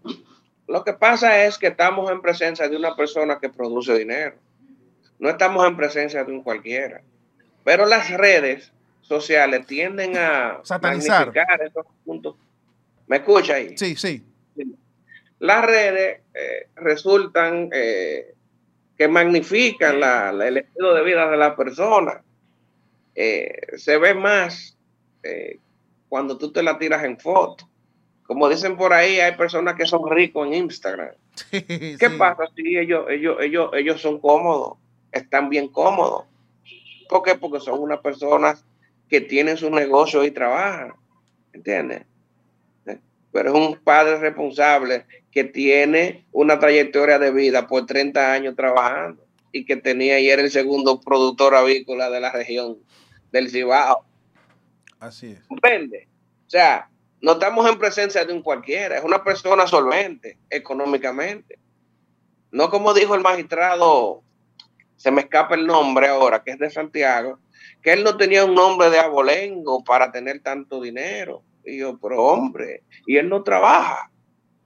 lo que pasa es que estamos en presencia de una persona que produce dinero. No estamos en presencia de un cualquiera. Pero las redes sociales tienden a satanizar esos puntos. ¿Me escucha ahí? Sí, sí. Las redes eh, resultan eh, que magnifican el estilo de vida de la persona. Eh, se ve más cuando tú te la tiras en foto como dicen por ahí, hay personas que son ricos en Instagram. <laughs> ¿Qué pasa si ellos, ellos, ellos, ellos son cómodos? Están bien cómodos. ¿Por qué? Porque son unas personas que tienen su negocio y trabajan. ¿Entiendes? pero es un padre responsable que tiene una trayectoria de vida por 30 años trabajando y que tenía y era el segundo productor avícola de la región del Cibao. Así es. Vende. O sea, no estamos en presencia de un cualquiera, es una persona solvente económicamente. No como dijo el magistrado, se me escapa el nombre ahora, que es de Santiago, que él no tenía un nombre de abolengo para tener tanto dinero. Y yo, pero hombre, y él no trabaja,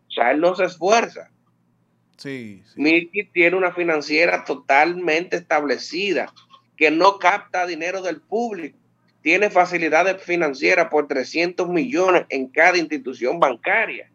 o sea, él no se esfuerza. Sí, sí. Miki tiene una financiera totalmente establecida, que no capta dinero del público. Tiene facilidades financieras por 300 millones en cada institución bancaria.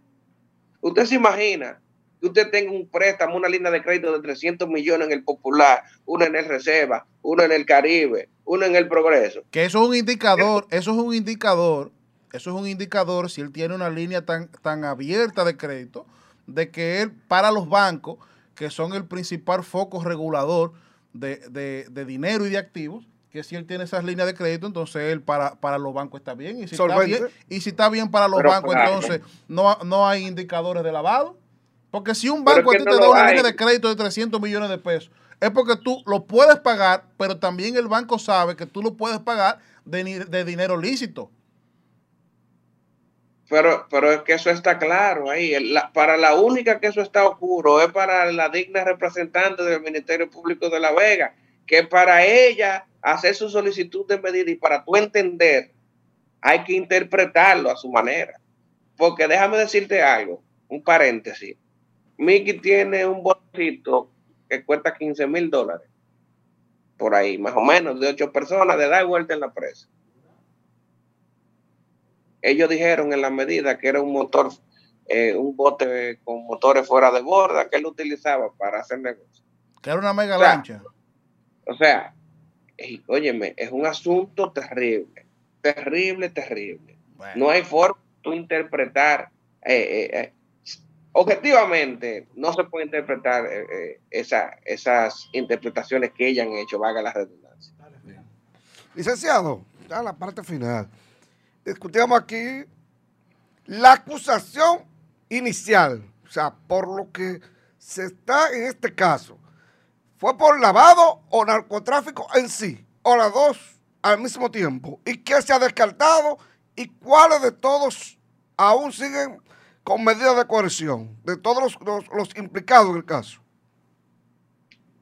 Usted se imagina que usted tenga un préstamo, una línea de crédito de 300 millones en el Popular, uno en el Reserva, uno en el Caribe, uno en el Progreso. Que eso es un indicador, eso es un indicador, eso es un indicador si él tiene una línea tan, tan abierta de crédito, de que él para los bancos, que son el principal foco regulador de, de, de dinero y de activos, que si él tiene esas líneas de crédito, entonces él para, para los bancos está bien. Y si, está bien, y si está bien para los Pero bancos, claro. entonces no, no hay indicadores de lavado. Porque si un banco a ti te da una línea de crédito de 300 millones de pesos, es porque tú lo puedes pagar, pero también el banco sabe que tú lo puedes pagar de, dinero lícito. Pero, pero es que eso está claro ahí. La- para la única que eso está oscuro es para la digna representante del Ministerio Público de La Vega, que para ella hacer su solicitud de medida y para tú entender, hay que interpretarlo a su manera. Porque déjame decirte algo, un paréntesis. Mickey tiene un bolsito que cuesta 15 mil dólares. Por ahí, más o menos, de ocho personas, de dar vuelta en la presa ellos dijeron en la medida que era un motor, eh, un bote con motores fuera de borda que él utilizaba para hacer negocio. Que era una mega O sea, lancha. O sea, óyeme, es un asunto terrible, terrible, terrible. Bueno, No hay forma de interpretar, eh, eh, objetivamente, no se puede interpretar eh, eh, esa- esas interpretaciones que ellas han hecho, vaga la redundancia. Licenciado, ya la parte final. Discutíamos aquí la acusación inicial, o sea, por lo que se está en este caso. ¿Fue por lavado o narcotráfico en sí? ¿O las dos al mismo tiempo? ¿Y qué se ha descartado? ¿Y cuáles de todos aún siguen con medidas de coerción? De todos los, los- implicados en el caso.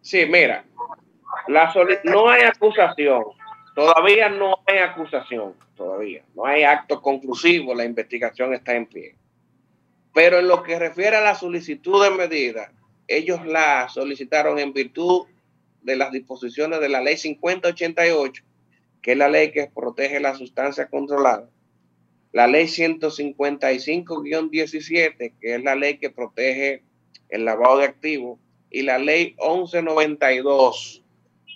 Sí, mira, la no hay acusación, todavía no hay acusación, todavía, no hay acto conclusivo, la investigación está en pie. Pero en lo que refiere a la solicitud de medida, ellos la solicitaron en virtud de las disposiciones de la ley 5088, que es la ley que protege la sustancia controlada, la ley 155-17, que es la ley que protege el lavado de activos, y la ley 1192,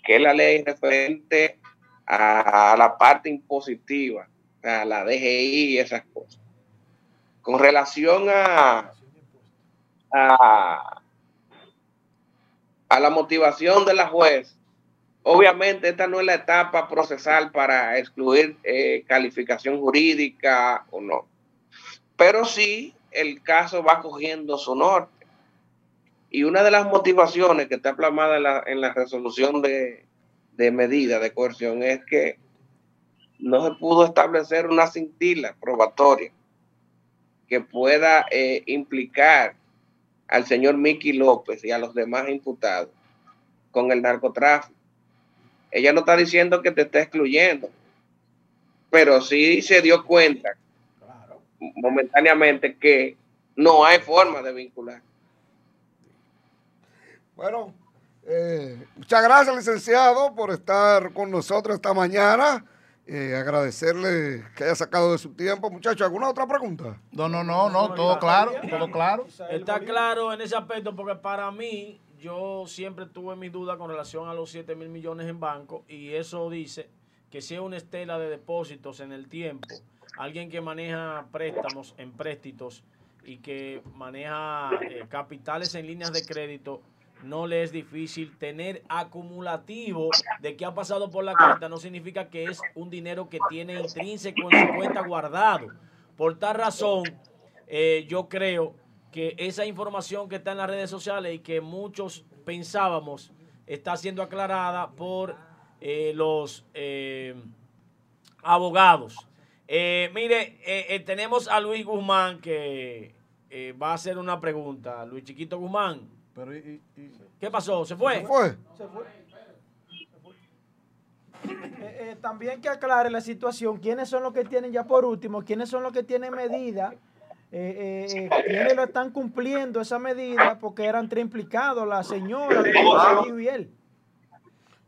que es la ley referente a la parte impositiva, a la DGI y esas cosas. Con relación a, a, a la motivación de la juez, obviamente esta no es la etapa procesal para excluir eh, calificación jurídica o no, pero sí el caso va cogiendo su norte. Y una de las motivaciones que está plasmada en la, resolución de, de medida de coerción es que no se pudo establecer una cintila probatoria que pueda eh, implicar al señor Miki López y a los demás imputados con el narcotráfico. Ella no está diciendo que te está excluyendo, pero sí se dio cuenta momentáneamente que no hay forma de vincular. Bueno, eh, muchas gracias, licenciado, por estar con nosotros esta mañana. Eh, agradecerle que haya sacado de su tiempo. Muchachos, ¿alguna otra pregunta? No, no, no, no, todo claro, todo claro. Está claro en ese aspecto porque para mí yo siempre tuve mis dudas con relación a los 7 mil millones en banco y eso dice que si es una estela de depósitos en el tiempo, alguien que maneja préstamos en préstitos y que maneja eh, capitales en líneas de crédito, no le es difícil tener acumulativo de que ha pasado por la cuenta, no significa que es un dinero que tiene intrínseco en su cuenta guardado. Por tal razón, eh, yo creo que esa información que está en las redes sociales y que muchos pensábamos está siendo aclarada por eh, los eh, abogados. Eh, mire, eh, eh, tenemos a Luis Guzmán que eh, va a hacer una pregunta. Luis Chiquito Guzmán, Pero, y- y- y- ¿qué pasó? ¿Se fue? ¿Qué fue? Se fue. Eh, eh, también que aclare la situación, quiénes son los que tienen, ya por último, quiénes son los que tienen medida, eh, eh, eh, quiénes lo están cumpliendo esa medida, porque eran tres implicados, la señora, de José y él.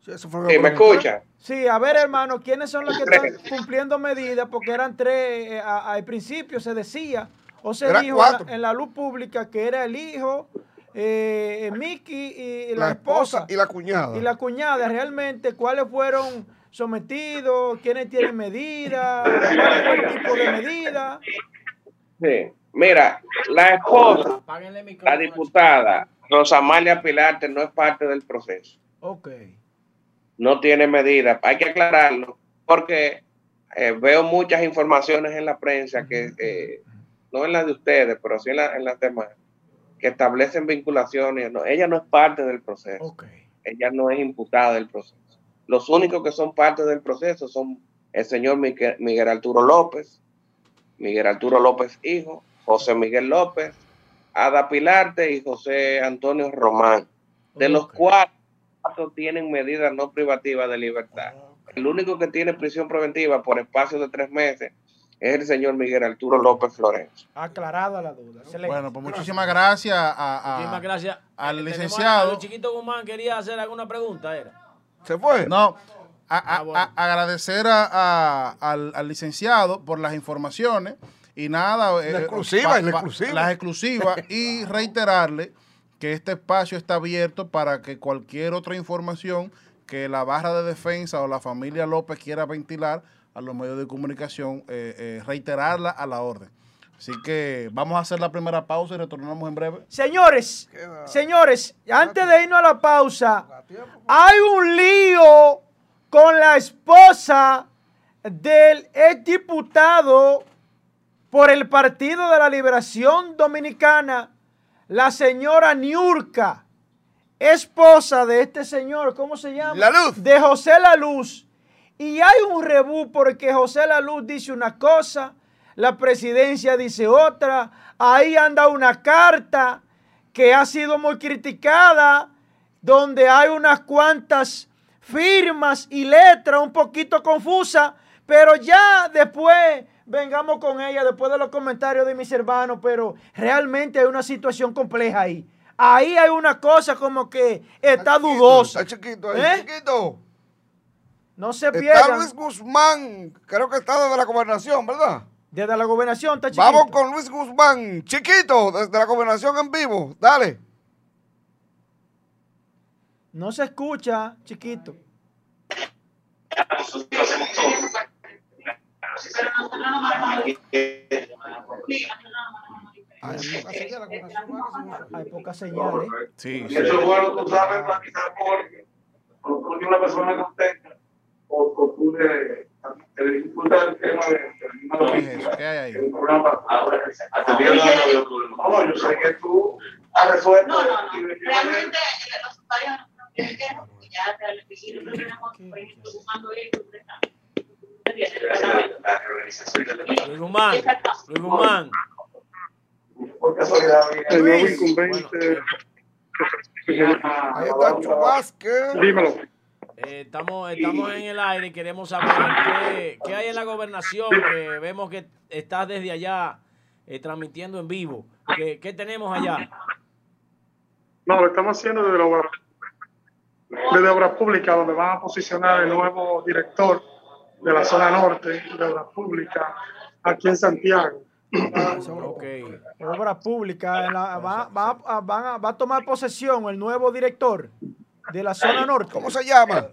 Sí, eso fue Sí, ¿Me escucha? Sí, a ver, hermano, ¿quiénes son los que están cumpliendo medidas? Porque eran tres, eh, a- al principio se decía, o se Eran dijo en la, cuatro. en la luz pública que era el hijo, eh, Mickey y la, La esposa esposa y la cuñada. y la cuñada. Realmente, ¿cuáles fueron sometidos? ¿Quiénes tienen medidas? ¿Cuál fue el tipo de medida? Sí. Mira, la esposa, la diputada Rosa Amalia Pilarte no es parte del proceso. Ok. No tiene medida. Hay que aclararlo porque eh, veo muchas informaciones en la prensa que, eh, no en las de ustedes, pero sí en, la- en las demás, que establecen vinculaciones. No, ella no es parte del proceso. Ok. ella no es imputada del proceso. Los únicos que son parte del proceso son el señor Miguel, Miguel Arturo López, Miguel Arturo López hijo, José Miguel López, Ada Pilarte y José Antonio Román, de los cuales cuatro tienen medidas no privativas de libertad. El único que tiene prisión preventiva por espacio de tres meses es el señor Miguel Arturo López Florencio. Aclarada la duda. Excelente. bueno, pues muchísimas gracias a, a- Muchísimas gracias. al tenemos licenciado. a Luis Chiquito Guzmán quería hacer alguna pregunta, ¿era? ¿Se fue? No, a- Ah, bueno. a- agradecer a- a- al, al licenciado por las informaciones y nada. eh, La exclusiva. Las exclusivas <laughs> y reiterarle que este espacio está abierto para que cualquier otra información que la barra de defensa o la familia López quiera ventilar a los medios de comunicación, eh, eh, reiterarla a la orden. Así que vamos a hacer la primera pausa y retornamos en breve. Señores, Queda- señores, antes de irnos a la pausa, hay un lío con la esposa del exdiputado por el Partido de la Liberación Dominicana, la señora Niurka, esposa de este señor, ¿cómo se llama? La Luz. De José La Luz. Y hay un rebú porque José La Luz dice una cosa, la presidencia dice otra, ahí anda una carta que ha sido muy criticada, donde hay unas cuantas firmas y letras un poquito confusas, pero ya después vengamos con ella, después de los comentarios de mis hermanos, pero realmente hay una situación compleja ahí. Ahí hay una cosa como que está chiquito, dudosa. Está chiquito ahí, ¿Eh? chiquito. No se Está pierdan. Luis Guzmán, creo que está desde la gobernación, ¿verdad? Desde la gobernación está chiquito. Vamos con Luis Guzmán, chiquito, desde la gobernación en vivo. Dale. No se escucha, chiquito. Hay pocas señales. Sí, Y eso es bueno, tú sabes, para quizás tienes una persona contenta, o, te disfrutas el tema de, de, ¿Qué es eso? ¿Qué hay ahí? de un programa No, yo sé que tú has resuelto. No, no, no. y- y- Realmente eh, los usuarios porque ya tenemos, por ejemplo, esto, Luis Guzmán, Luis Guzmán. Por casualidad, El nuevo Luis, incumbente. Ahí está Chubasque. Dímelo. Eh, estamos, estamos en el aire y queremos saber qué, qué hay en la gobernación, que vemos que estás desde allá eh, transmitiendo en vivo. ¿Qué, qué tenemos allá? No, lo estamos haciendo desde la obra, desde Obras Públicas, donde van a posicionar el nuevo director de la zona norte de Obras Públicas aquí en Santiago. Ok. Obra pública. en la- va, va a- van a, va a tomar posesión el nuevo director de la zona norte. ¿Cómo se llama?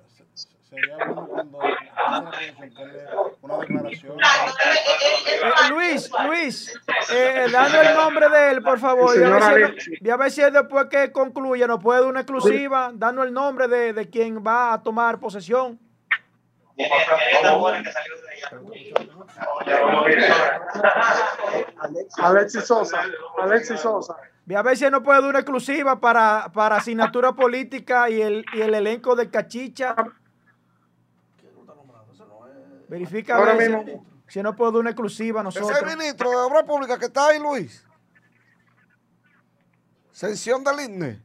Sería bueno cuando una declaración. Eh, Luis, Luis, eh, dando el nombre de él, por favor. Y a, ver si a ver después que concluya nos puede dar una exclusiva, dando el nombre de, de quien va a tomar posesión. Alexis Sosa. Alexis Sosa. Ve a ver si no puede dar una exclusiva para, para asignatura política y el, y el elenco de Cachicha. Verifica a Ahora ver mismo. si, no puede dar una exclusiva a Ese nosotros. es el ministro de Obras Públicas que está ahí, Luis. Sesión del INE.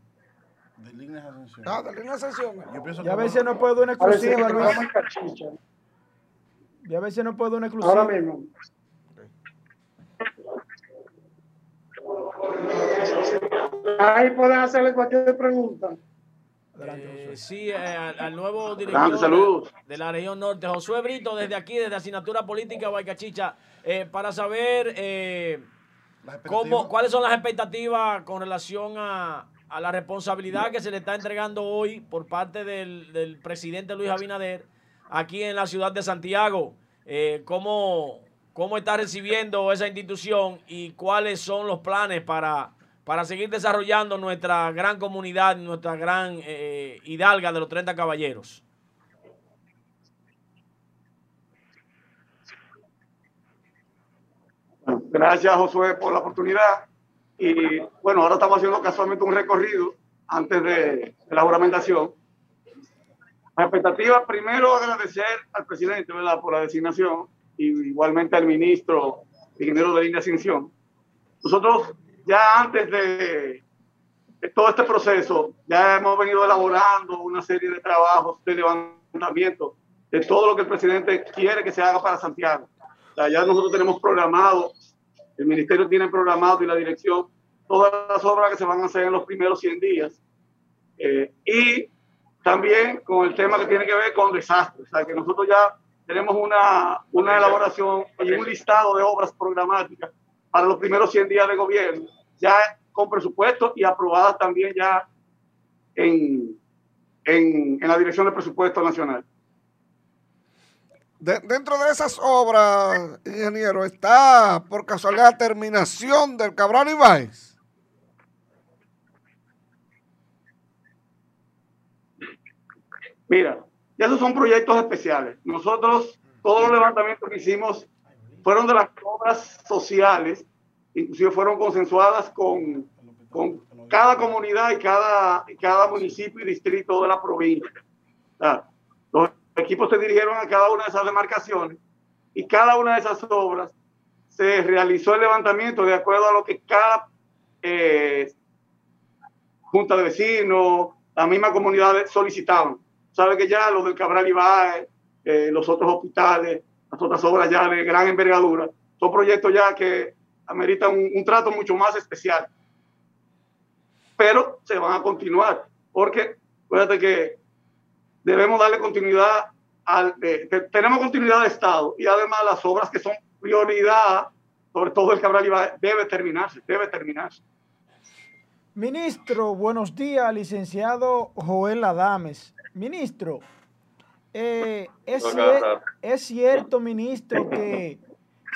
De líneas de ascensión. Ah, del INE pienso Ya a si no puede dar una exclusiva, Luis. Ya a si no puede dar una exclusiva. Ahora mismo. Ahí pueden hacerle cualquier pregunta. Eh, sí, eh, al, al nuevo director de la región norte, Josué Brito, desde aquí, desde Asignatura Política Baicachicha, eh, para saber eh, cómo, cuáles son las expectativas con relación a, a la responsabilidad que se le está entregando hoy por parte del, del presidente Luis Abinader aquí en la ciudad de Santiago. Cómo, ¿Cómo está recibiendo esa institución y cuáles son los planes para, para seguir desarrollando nuestra gran comunidad, nuestra gran eh, hidalga de los 30 caballeros? Gracias, Josué, por la oportunidad. Y bueno, ahora estamos haciendo casualmente un recorrido antes de, la juramentación. La expectativa, primero agradecer al presidente ¿verdad? por la designación y igualmente al ministro ingeniero de línea ascensión. Nosotros ya antes de, de todo este proceso, ya hemos venido elaborando una serie de trabajos de levantamiento de todo lo que el presidente quiere que se haga para Santiago. O sea, ya nosotros tenemos programado, el ministerio tiene programado y la dirección, todas las obras que se van a hacer en los primeros 100 días. Eh, y también con el tema que tiene que ver con desastres. O sea, que nosotros ya tenemos una, una elaboración y un listado de obras programáticas para los primeros 100 días de gobierno, ya con presupuesto y aprobadas también ya en, en, en la Dirección de Presupuesto Nacional. De- dentro de esas obras, ingeniero, está por casualidad la terminación del Cabral Ibáez. Mira, ya esos son proyectos especiales. Nosotros, todos los levantamientos que hicimos fueron de las obras sociales, inclusive fueron consensuadas con, con cada comunidad y cada, cada municipio y distrito de la provincia. Los equipos se dirigieron a cada una de esas demarcaciones y cada una de esas obras se realizó el levantamiento de acuerdo a lo que cada eh, junta de vecinos, la misma comunidad solicitaban. Sabe que ya los del Cabral Ibáez, eh, los otros hospitales, las otras obras ya de gran envergadura, son proyectos ya que ameritan un, un trato mucho más especial. Pero se van a continuar, porque fíjate que debemos darle continuidad al, eh, te- tenemos continuidad de Estado y además las obras que son prioridad, sobre todo el Cabral Ibáez, debe terminarse, debe terminarse. Ministro, buenos días, licenciado Joel Adames. Ministro, eh, es, cier- es cierto, ministro, que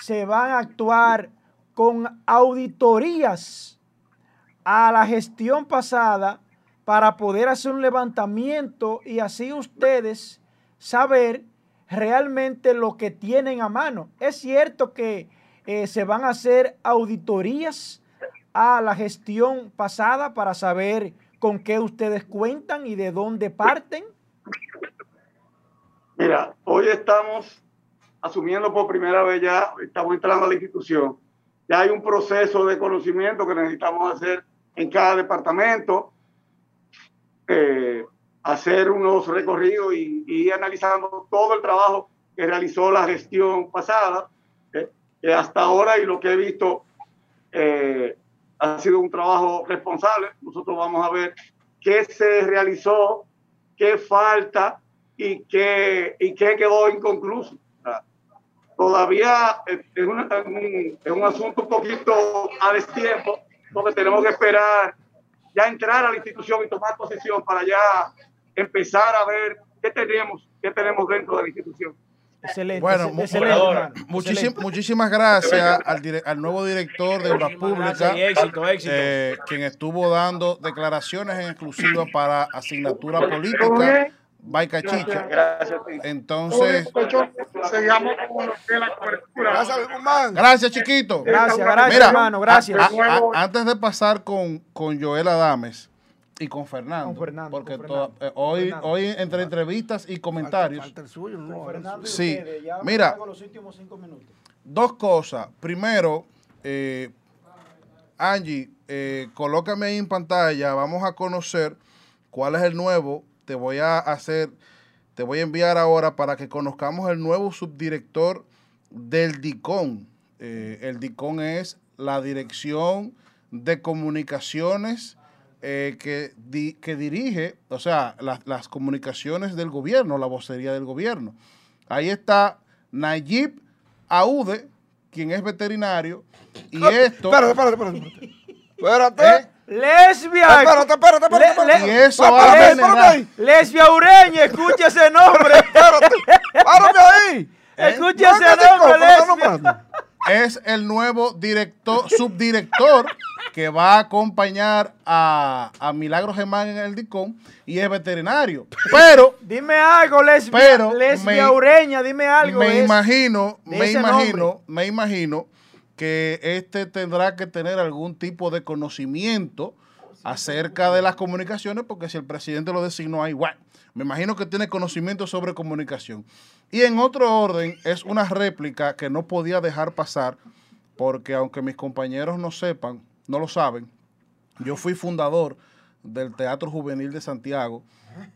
se van a actuar con auditorías a la gestión pasada para poder hacer un levantamiento y así ustedes saber realmente lo que tienen a mano. Es cierto que eh, se van a hacer auditorías a la gestión pasada para saber con qué ustedes cuentan y de dónde parten. Mira, hoy estamos asumiendo por primera vez ya, estamos entrando a la institución. Ya hay un proceso de conocimiento que necesitamos hacer en cada departamento, eh, hacer unos recorridos y, y analizando todo el trabajo que realizó la gestión pasada, eh, que hasta ahora y lo que he visto eh, ha sido un trabajo responsable. Nosotros vamos a ver qué se realizó, qué falta y qué, y qué quedó inconcluso. Todavía es es un, es un- asunto un poquito a destiempo, donde tenemos que esperar ya entrar a la institución y tomar posesión para ya empezar a ver qué tenemos, qué tenemos dentro de la institución. Excelente. Bueno, excelente, hermano, muchísim- excelente. muchísimas gracias al, dire- al nuevo director de Obras Públicas, éxito, éxito. eh, quien estuvo dando declaraciones en exclusiva para asignatura ¿Todo política. Bien? Baica Chicha. Gracias ti. Entonces, Seguimos con la cobertura. Gracias, Guzmán. gracias, chiquito. Gracias, gracias, Mira, hermano, gracias. a- a- a- antes de pasar con, con Joel Adames y con Fernando, Con Fernando, porque con Fernando. eh, hoy, Fernando. hoy entre entrevistas y comentarios, Falta el suyo, no. Fernando Sí, ustedes, ya mira. los últimos cinco minutos. dos cosas. Primero, eh, Angie, eh, colócame ahí en pantalla, vamos a conocer cuál es el nuevo. Te voy a hacer, te voy a enviar ahora para que conozcamos el nuevo subdirector del DICON. Eh, el DICON es la Dirección de Comunicaciones eh, que, di- que dirige, o sea, las, las comunicaciones del gobierno, la vocería del gobierno. Ahí está Nayib Aude, quien es veterinario, y <laughs> esto... Espérate, espérate, espérate. Espérate. <laughs> ¿Eh? Lesbia. Espérate, espérate, espérate, Le- eso espérate generar- ahí. Lesbia Ureña, escucha ese nombre. <laughs> Espérate. Párame ahí. <laughs> Escucha ese nombre, Lesbia. es el nuevo director, subdirector que va a acompañar a, a Milagro Germán en el DICOM y es veterinario. Pero Dime algo, Lesbia. Pero lesbia me- Ureña, dime algo. me es- imagino, me imagino, nombre. me imagino que este tendrá que tener algún tipo de conocimiento acerca de las comunicaciones, porque si el presidente lo designó ahí, bueno, me imagino que tiene conocimiento sobre comunicación. Y en otro orden, es una réplica que no podía dejar pasar, porque aunque mis compañeros no sepan, no lo saben, yo fui fundador del Teatro Juvenil de Santiago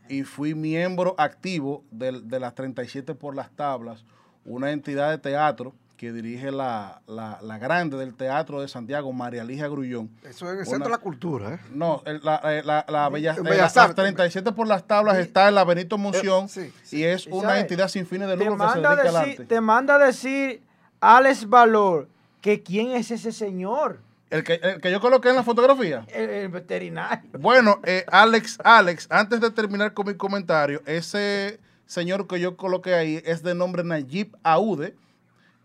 y fui miembro activo del- de, las 37 por las tablas, una entidad de teatro que dirige la, la- la grande del Teatro de Santiago, María Ligia Grullón. Eso es en el centro de la cultura, ¿eh? No, la, eh, la, la Bella- eh, Bellas la- las Artes. 37 por las tablas está en la Benito Monción Eh, sí, y es ¿Y una sabe? entidad sin fines de lucro que se dedica al arte. te manda a decir Alex Valor que quién es ese señor, El que, el que yo coloqué en la fotografía. el, el veterinario. Bueno, eh, Alex, Alex, antes de terminar con mi comentario, ese señor que yo coloqué ahí es de nombre Nayib Aude.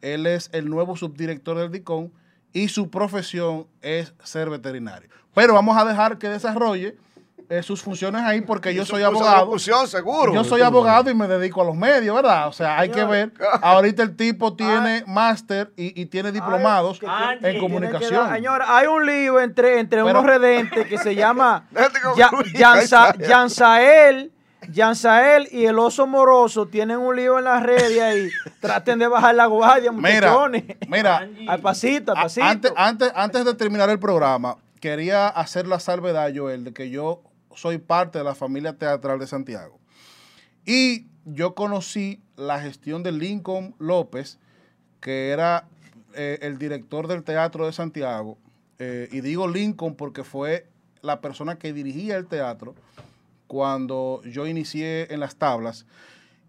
Él es el nuevo subdirector del DICON y su profesión es ser veterinario. Pero vamos a dejar que desarrolle eh, sus funciones ahí porque yo soy abogado. seguro. Yo soy abogado y me dedico a los medios, ¿verdad? O sea, hay que ver. Ahorita el tipo tiene máster y, y tiene diplomados en comunicación. dar- Señora, hay un lío entre, entre Pero- unos redentes que se llama <laughs> Déjate Yansael, y el oso moroso tienen un lío en las redes ahí. <laughs> Traten de bajar la guardia, Mira, muchachones. mira, <laughs> Al pasito, al pasito. Antes, antes, antes de terminar el programa, quería hacer la salvedad, Joel, de que yo soy parte de la familia teatral de Santiago. Y yo conocí la gestión de Lincoln López, que era eh, el director del Teatro de Santiago. Eh, y digo Lincoln porque fue la persona que dirigía el teatro cuando yo inicié en las tablas.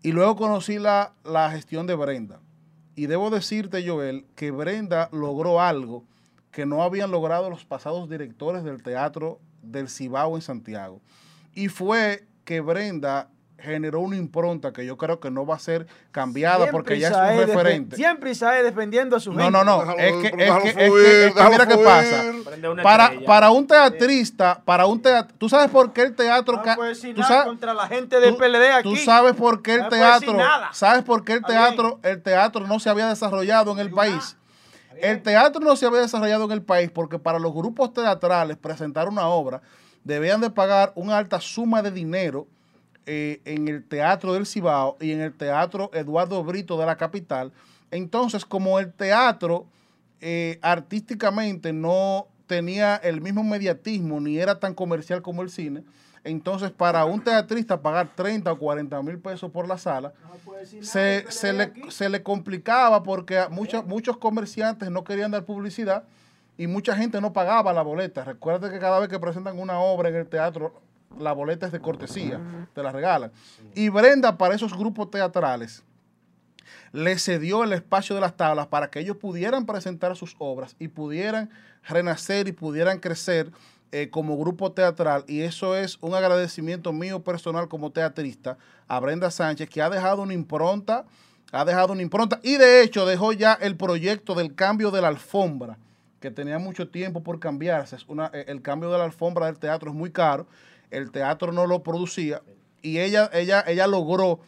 Y luego conocí la, la gestión de Brenda. Y debo decirte, Joel, que Brenda logró algo que no habían logrado los pasados directores del teatro del Cibao en Santiago. Y fue que Brenda generó una impronta que yo creo que no va a ser cambiada Siempre porque ya es un referente. Siempre Isaías defendiendo a su No, gente. no, no. Déjalo- Es que, es déjalo que- es que- fluir, es que mira qué pasa. Para, estrella. para un teatrista, para un teatro, ¿tú sabes por qué el teatro... No decir nada sabes- contra la gente del PLD aquí. Tú sabes por qué el No teatro, nada. sabes por qué el teatro, el teatro no se había desarrollado en el país. El teatro no se había desarrollado en el país porque para los grupos teatrales presentar una obra debían de pagar una alta suma de dinero eh, en el Teatro del Cibao y en el Teatro Eduardo Brito de la capital. Entonces, como el teatro eh, artísticamente no tenía el mismo mediatismo ni era tan comercial como el cine, entonces para un teatrista pagar 30 o 40 mil pesos por la sala, se, se le, se le complicaba porque muchos, muchos comerciantes no querían dar publicidad y mucha gente no pagaba la boleta. Recuerda que cada vez que presentan una obra en el teatro, la boleta es de cortesía, te la regalan. Y Brenda para esos grupos teatrales le cedió el espacio de las tablas para que ellos pudieran presentar sus obras y pudieran renacer y pudieran crecer eh, como grupo teatral. Y eso es un agradecimiento mío personal como teatrista a Brenda Sánchez, que ha dejado una impronta, ha dejado una impronta y de hecho dejó ya el proyecto del cambio de la alfombra, que tenía mucho tiempo por cambiarse. Es una, eh, el cambio de la alfombra del teatro es muy caro, el teatro no lo producía y ella, ella, ella logró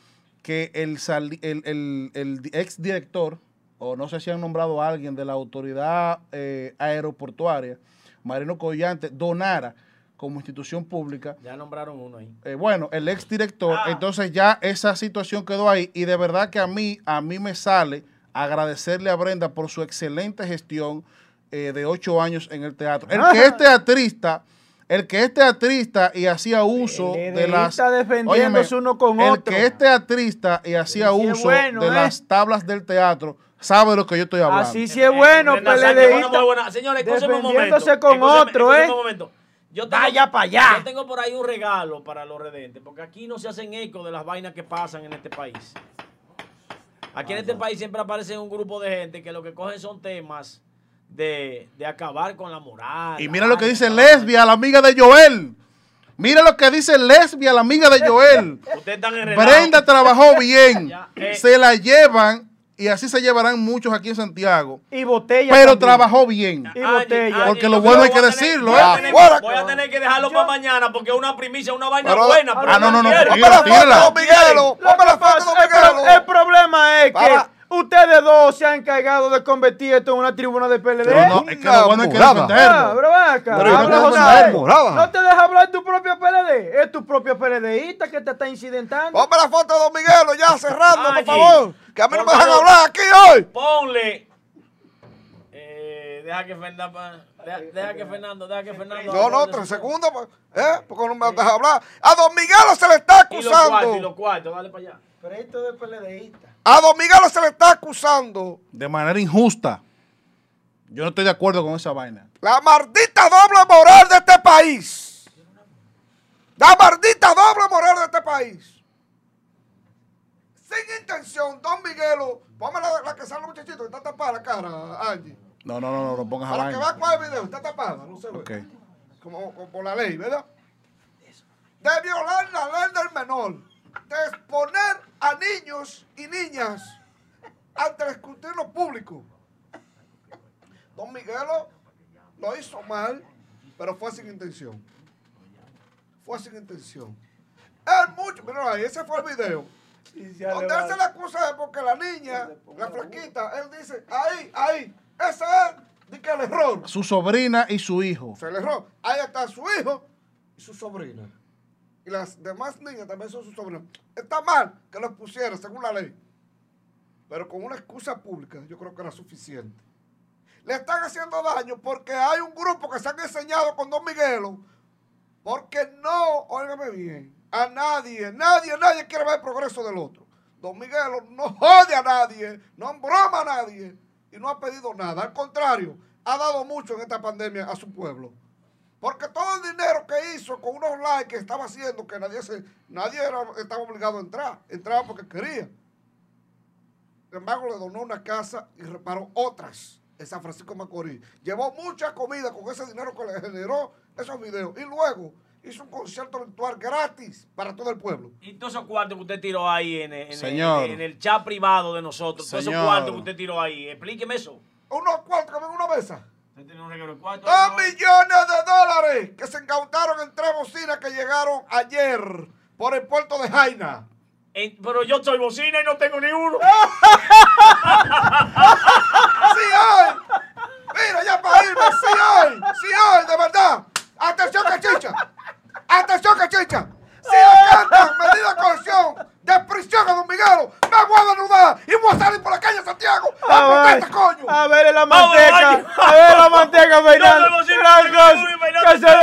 que el, el, el, el ex director, o no sé si han nombrado a alguien de la autoridad eh, aeroportuaria, Marino Collante, donara como institución pública Ya nombraron uno ahí. eh, bueno, el ex director, Ah. entonces ya esa situación quedó ahí y de verdad que a mí, a mí me sale agradecerle a Brenda por su excelente gestión eh, de ocho años en el teatro. El que <laughs> es teatrista, el que es teatrista y hacía uso El de las... defendiéndose uno con el otro. que es teatrista y hacía Sí, uso bueno, de ¿eh? las tablas del teatro, sabe de lo que yo estoy hablando. Así sí es bueno, PLDista. muy buena. Señores, escúcheme un momento. con otro, ¿eh? un momento. Yo tengo- Vaya para allá. Yo tengo por ahí un regalo para los redentes, porque aquí no se hacen eco de las vainas que pasan en este país. Aquí en este país siempre aparece un grupo de gente que lo que cogen son temas de, de acabar con la moral. Y mira lo que dice Lesbia, la amiga de Joel. Mira lo que dice Lesbia, la amiga de Joel. <laughs> Brenda trabajó bien. <laughs> Ya, eh. Se la llevan y así se llevarán muchos aquí en Santiago. Y botella. Pero también. trabajó bien. Y botella. Porque lo bueno hay que decirlo, voy a ¿eh? Voy a tener que dejarlo para mañana porque es una primicia, una vaina Pero- buena. Ah, no, no, no, Tírala. Don Miguelo. Lo Ponme que la foto pasa- de Don el, problema es que Para. Ustedes dos se han encargado de convertir esto en una tribuna de PLD. Pero no, es que lo bueno hay que. Ah, pero acá, Pero habla, no José. No te deja hablar tu propio PLD. Es tu propio PLDista que te está incidentando. Ponme la foto de Don Miguelo ya cerrando, por favor. Que a mí no me dejan hablar aquí hoy. Ponle. Eh, deja que Fernando. Deja, deja que Fernando, deja que Fernando. No, no, tres segundos. pues, ¿Eh? Porque no me dejan hablar. A Don Miguelo se le está Y los cuartos, y los acusando. cuartos, dale para allá. Pero esto de PLDista. A Don Miguelo se le está acusando De manera injusta. Yo no estoy de acuerdo con esa vaina. la maldita doble moral de este país. La maldita doble moral de este país. Sin intención, Don Miguelo. Ponme la, la que sale muchachito, que está tapada la cara, Angie. No, no, no, no, no pongas a Para que cuál es el video, está tapada, no se ve. Ok. Como, como por la ley, ¿verdad? De violar la ley del menor. De exponer a niños y niñas ante el escrutinio público. Don Miguelo lo hizo mal, pero fue sin intención. Fue sin intención. Él mucho, mira ahí, ese fue el video. Donde él se le acusa es porque la niña, la flaquita, él dice, ahí, ahí, ese es, di que el error. Su sobrina y su hijo. Se le erró. Ahí está su hijo y su sobrina. Y las demás niñas también son sus sobrinas. Está mal que los pusiera según la ley. Pero con una excusa pública yo creo que era suficiente. Le están haciendo daño porque hay un grupo que se han enseñado con Don Miguelo. Porque no, óigame bien, a nadie, nadie, nadie quiere ver el progreso del otro. Don Miguelo no jode a nadie, no embroma a nadie y no ha pedido nada. Al contrario, ha dado mucho en esta pandemia a su pueblo. Porque todo el dinero que hizo con unos likes que estaba haciendo, que nadie se, nadie era- estaba obligado a entrar, entraba porque quería. Sin embargo, le donó una casa y reparó otras en San Francisco de Macorís. Llevó mucha comida con ese dinero que le generó esos videos. Y luego hizo un concierto virtual gratis para todo el pueblo. Y todos esos cuartos que usted tiró ahí en el, en Señor. en el chat privado de nosotros, todos esos cuartos que usted tiró ahí, explíqueme eso. Unos cuartos que ven en una mesa. Usted tiene un regalo de cuartos. Dos ¿no? millones de dólares que se incautaron en tres bocinas que llegaron ayer por el puerto de Jaina. En- pero yo soy bocina y no tengo ni uno. <laughs> ¡Sí hay! Mira, ya para irme, sí hay, sí hay, de verdad. Atención, cachicha. Atención, cachicha. Si acatan medida de coerción de prisión a Don Miguelo, me voy a desnudar y voy a salir por la calle de Santiago a A ver, protestar, coño. a ver la manteca. A ver la manteca, Fernando. Soy bocina,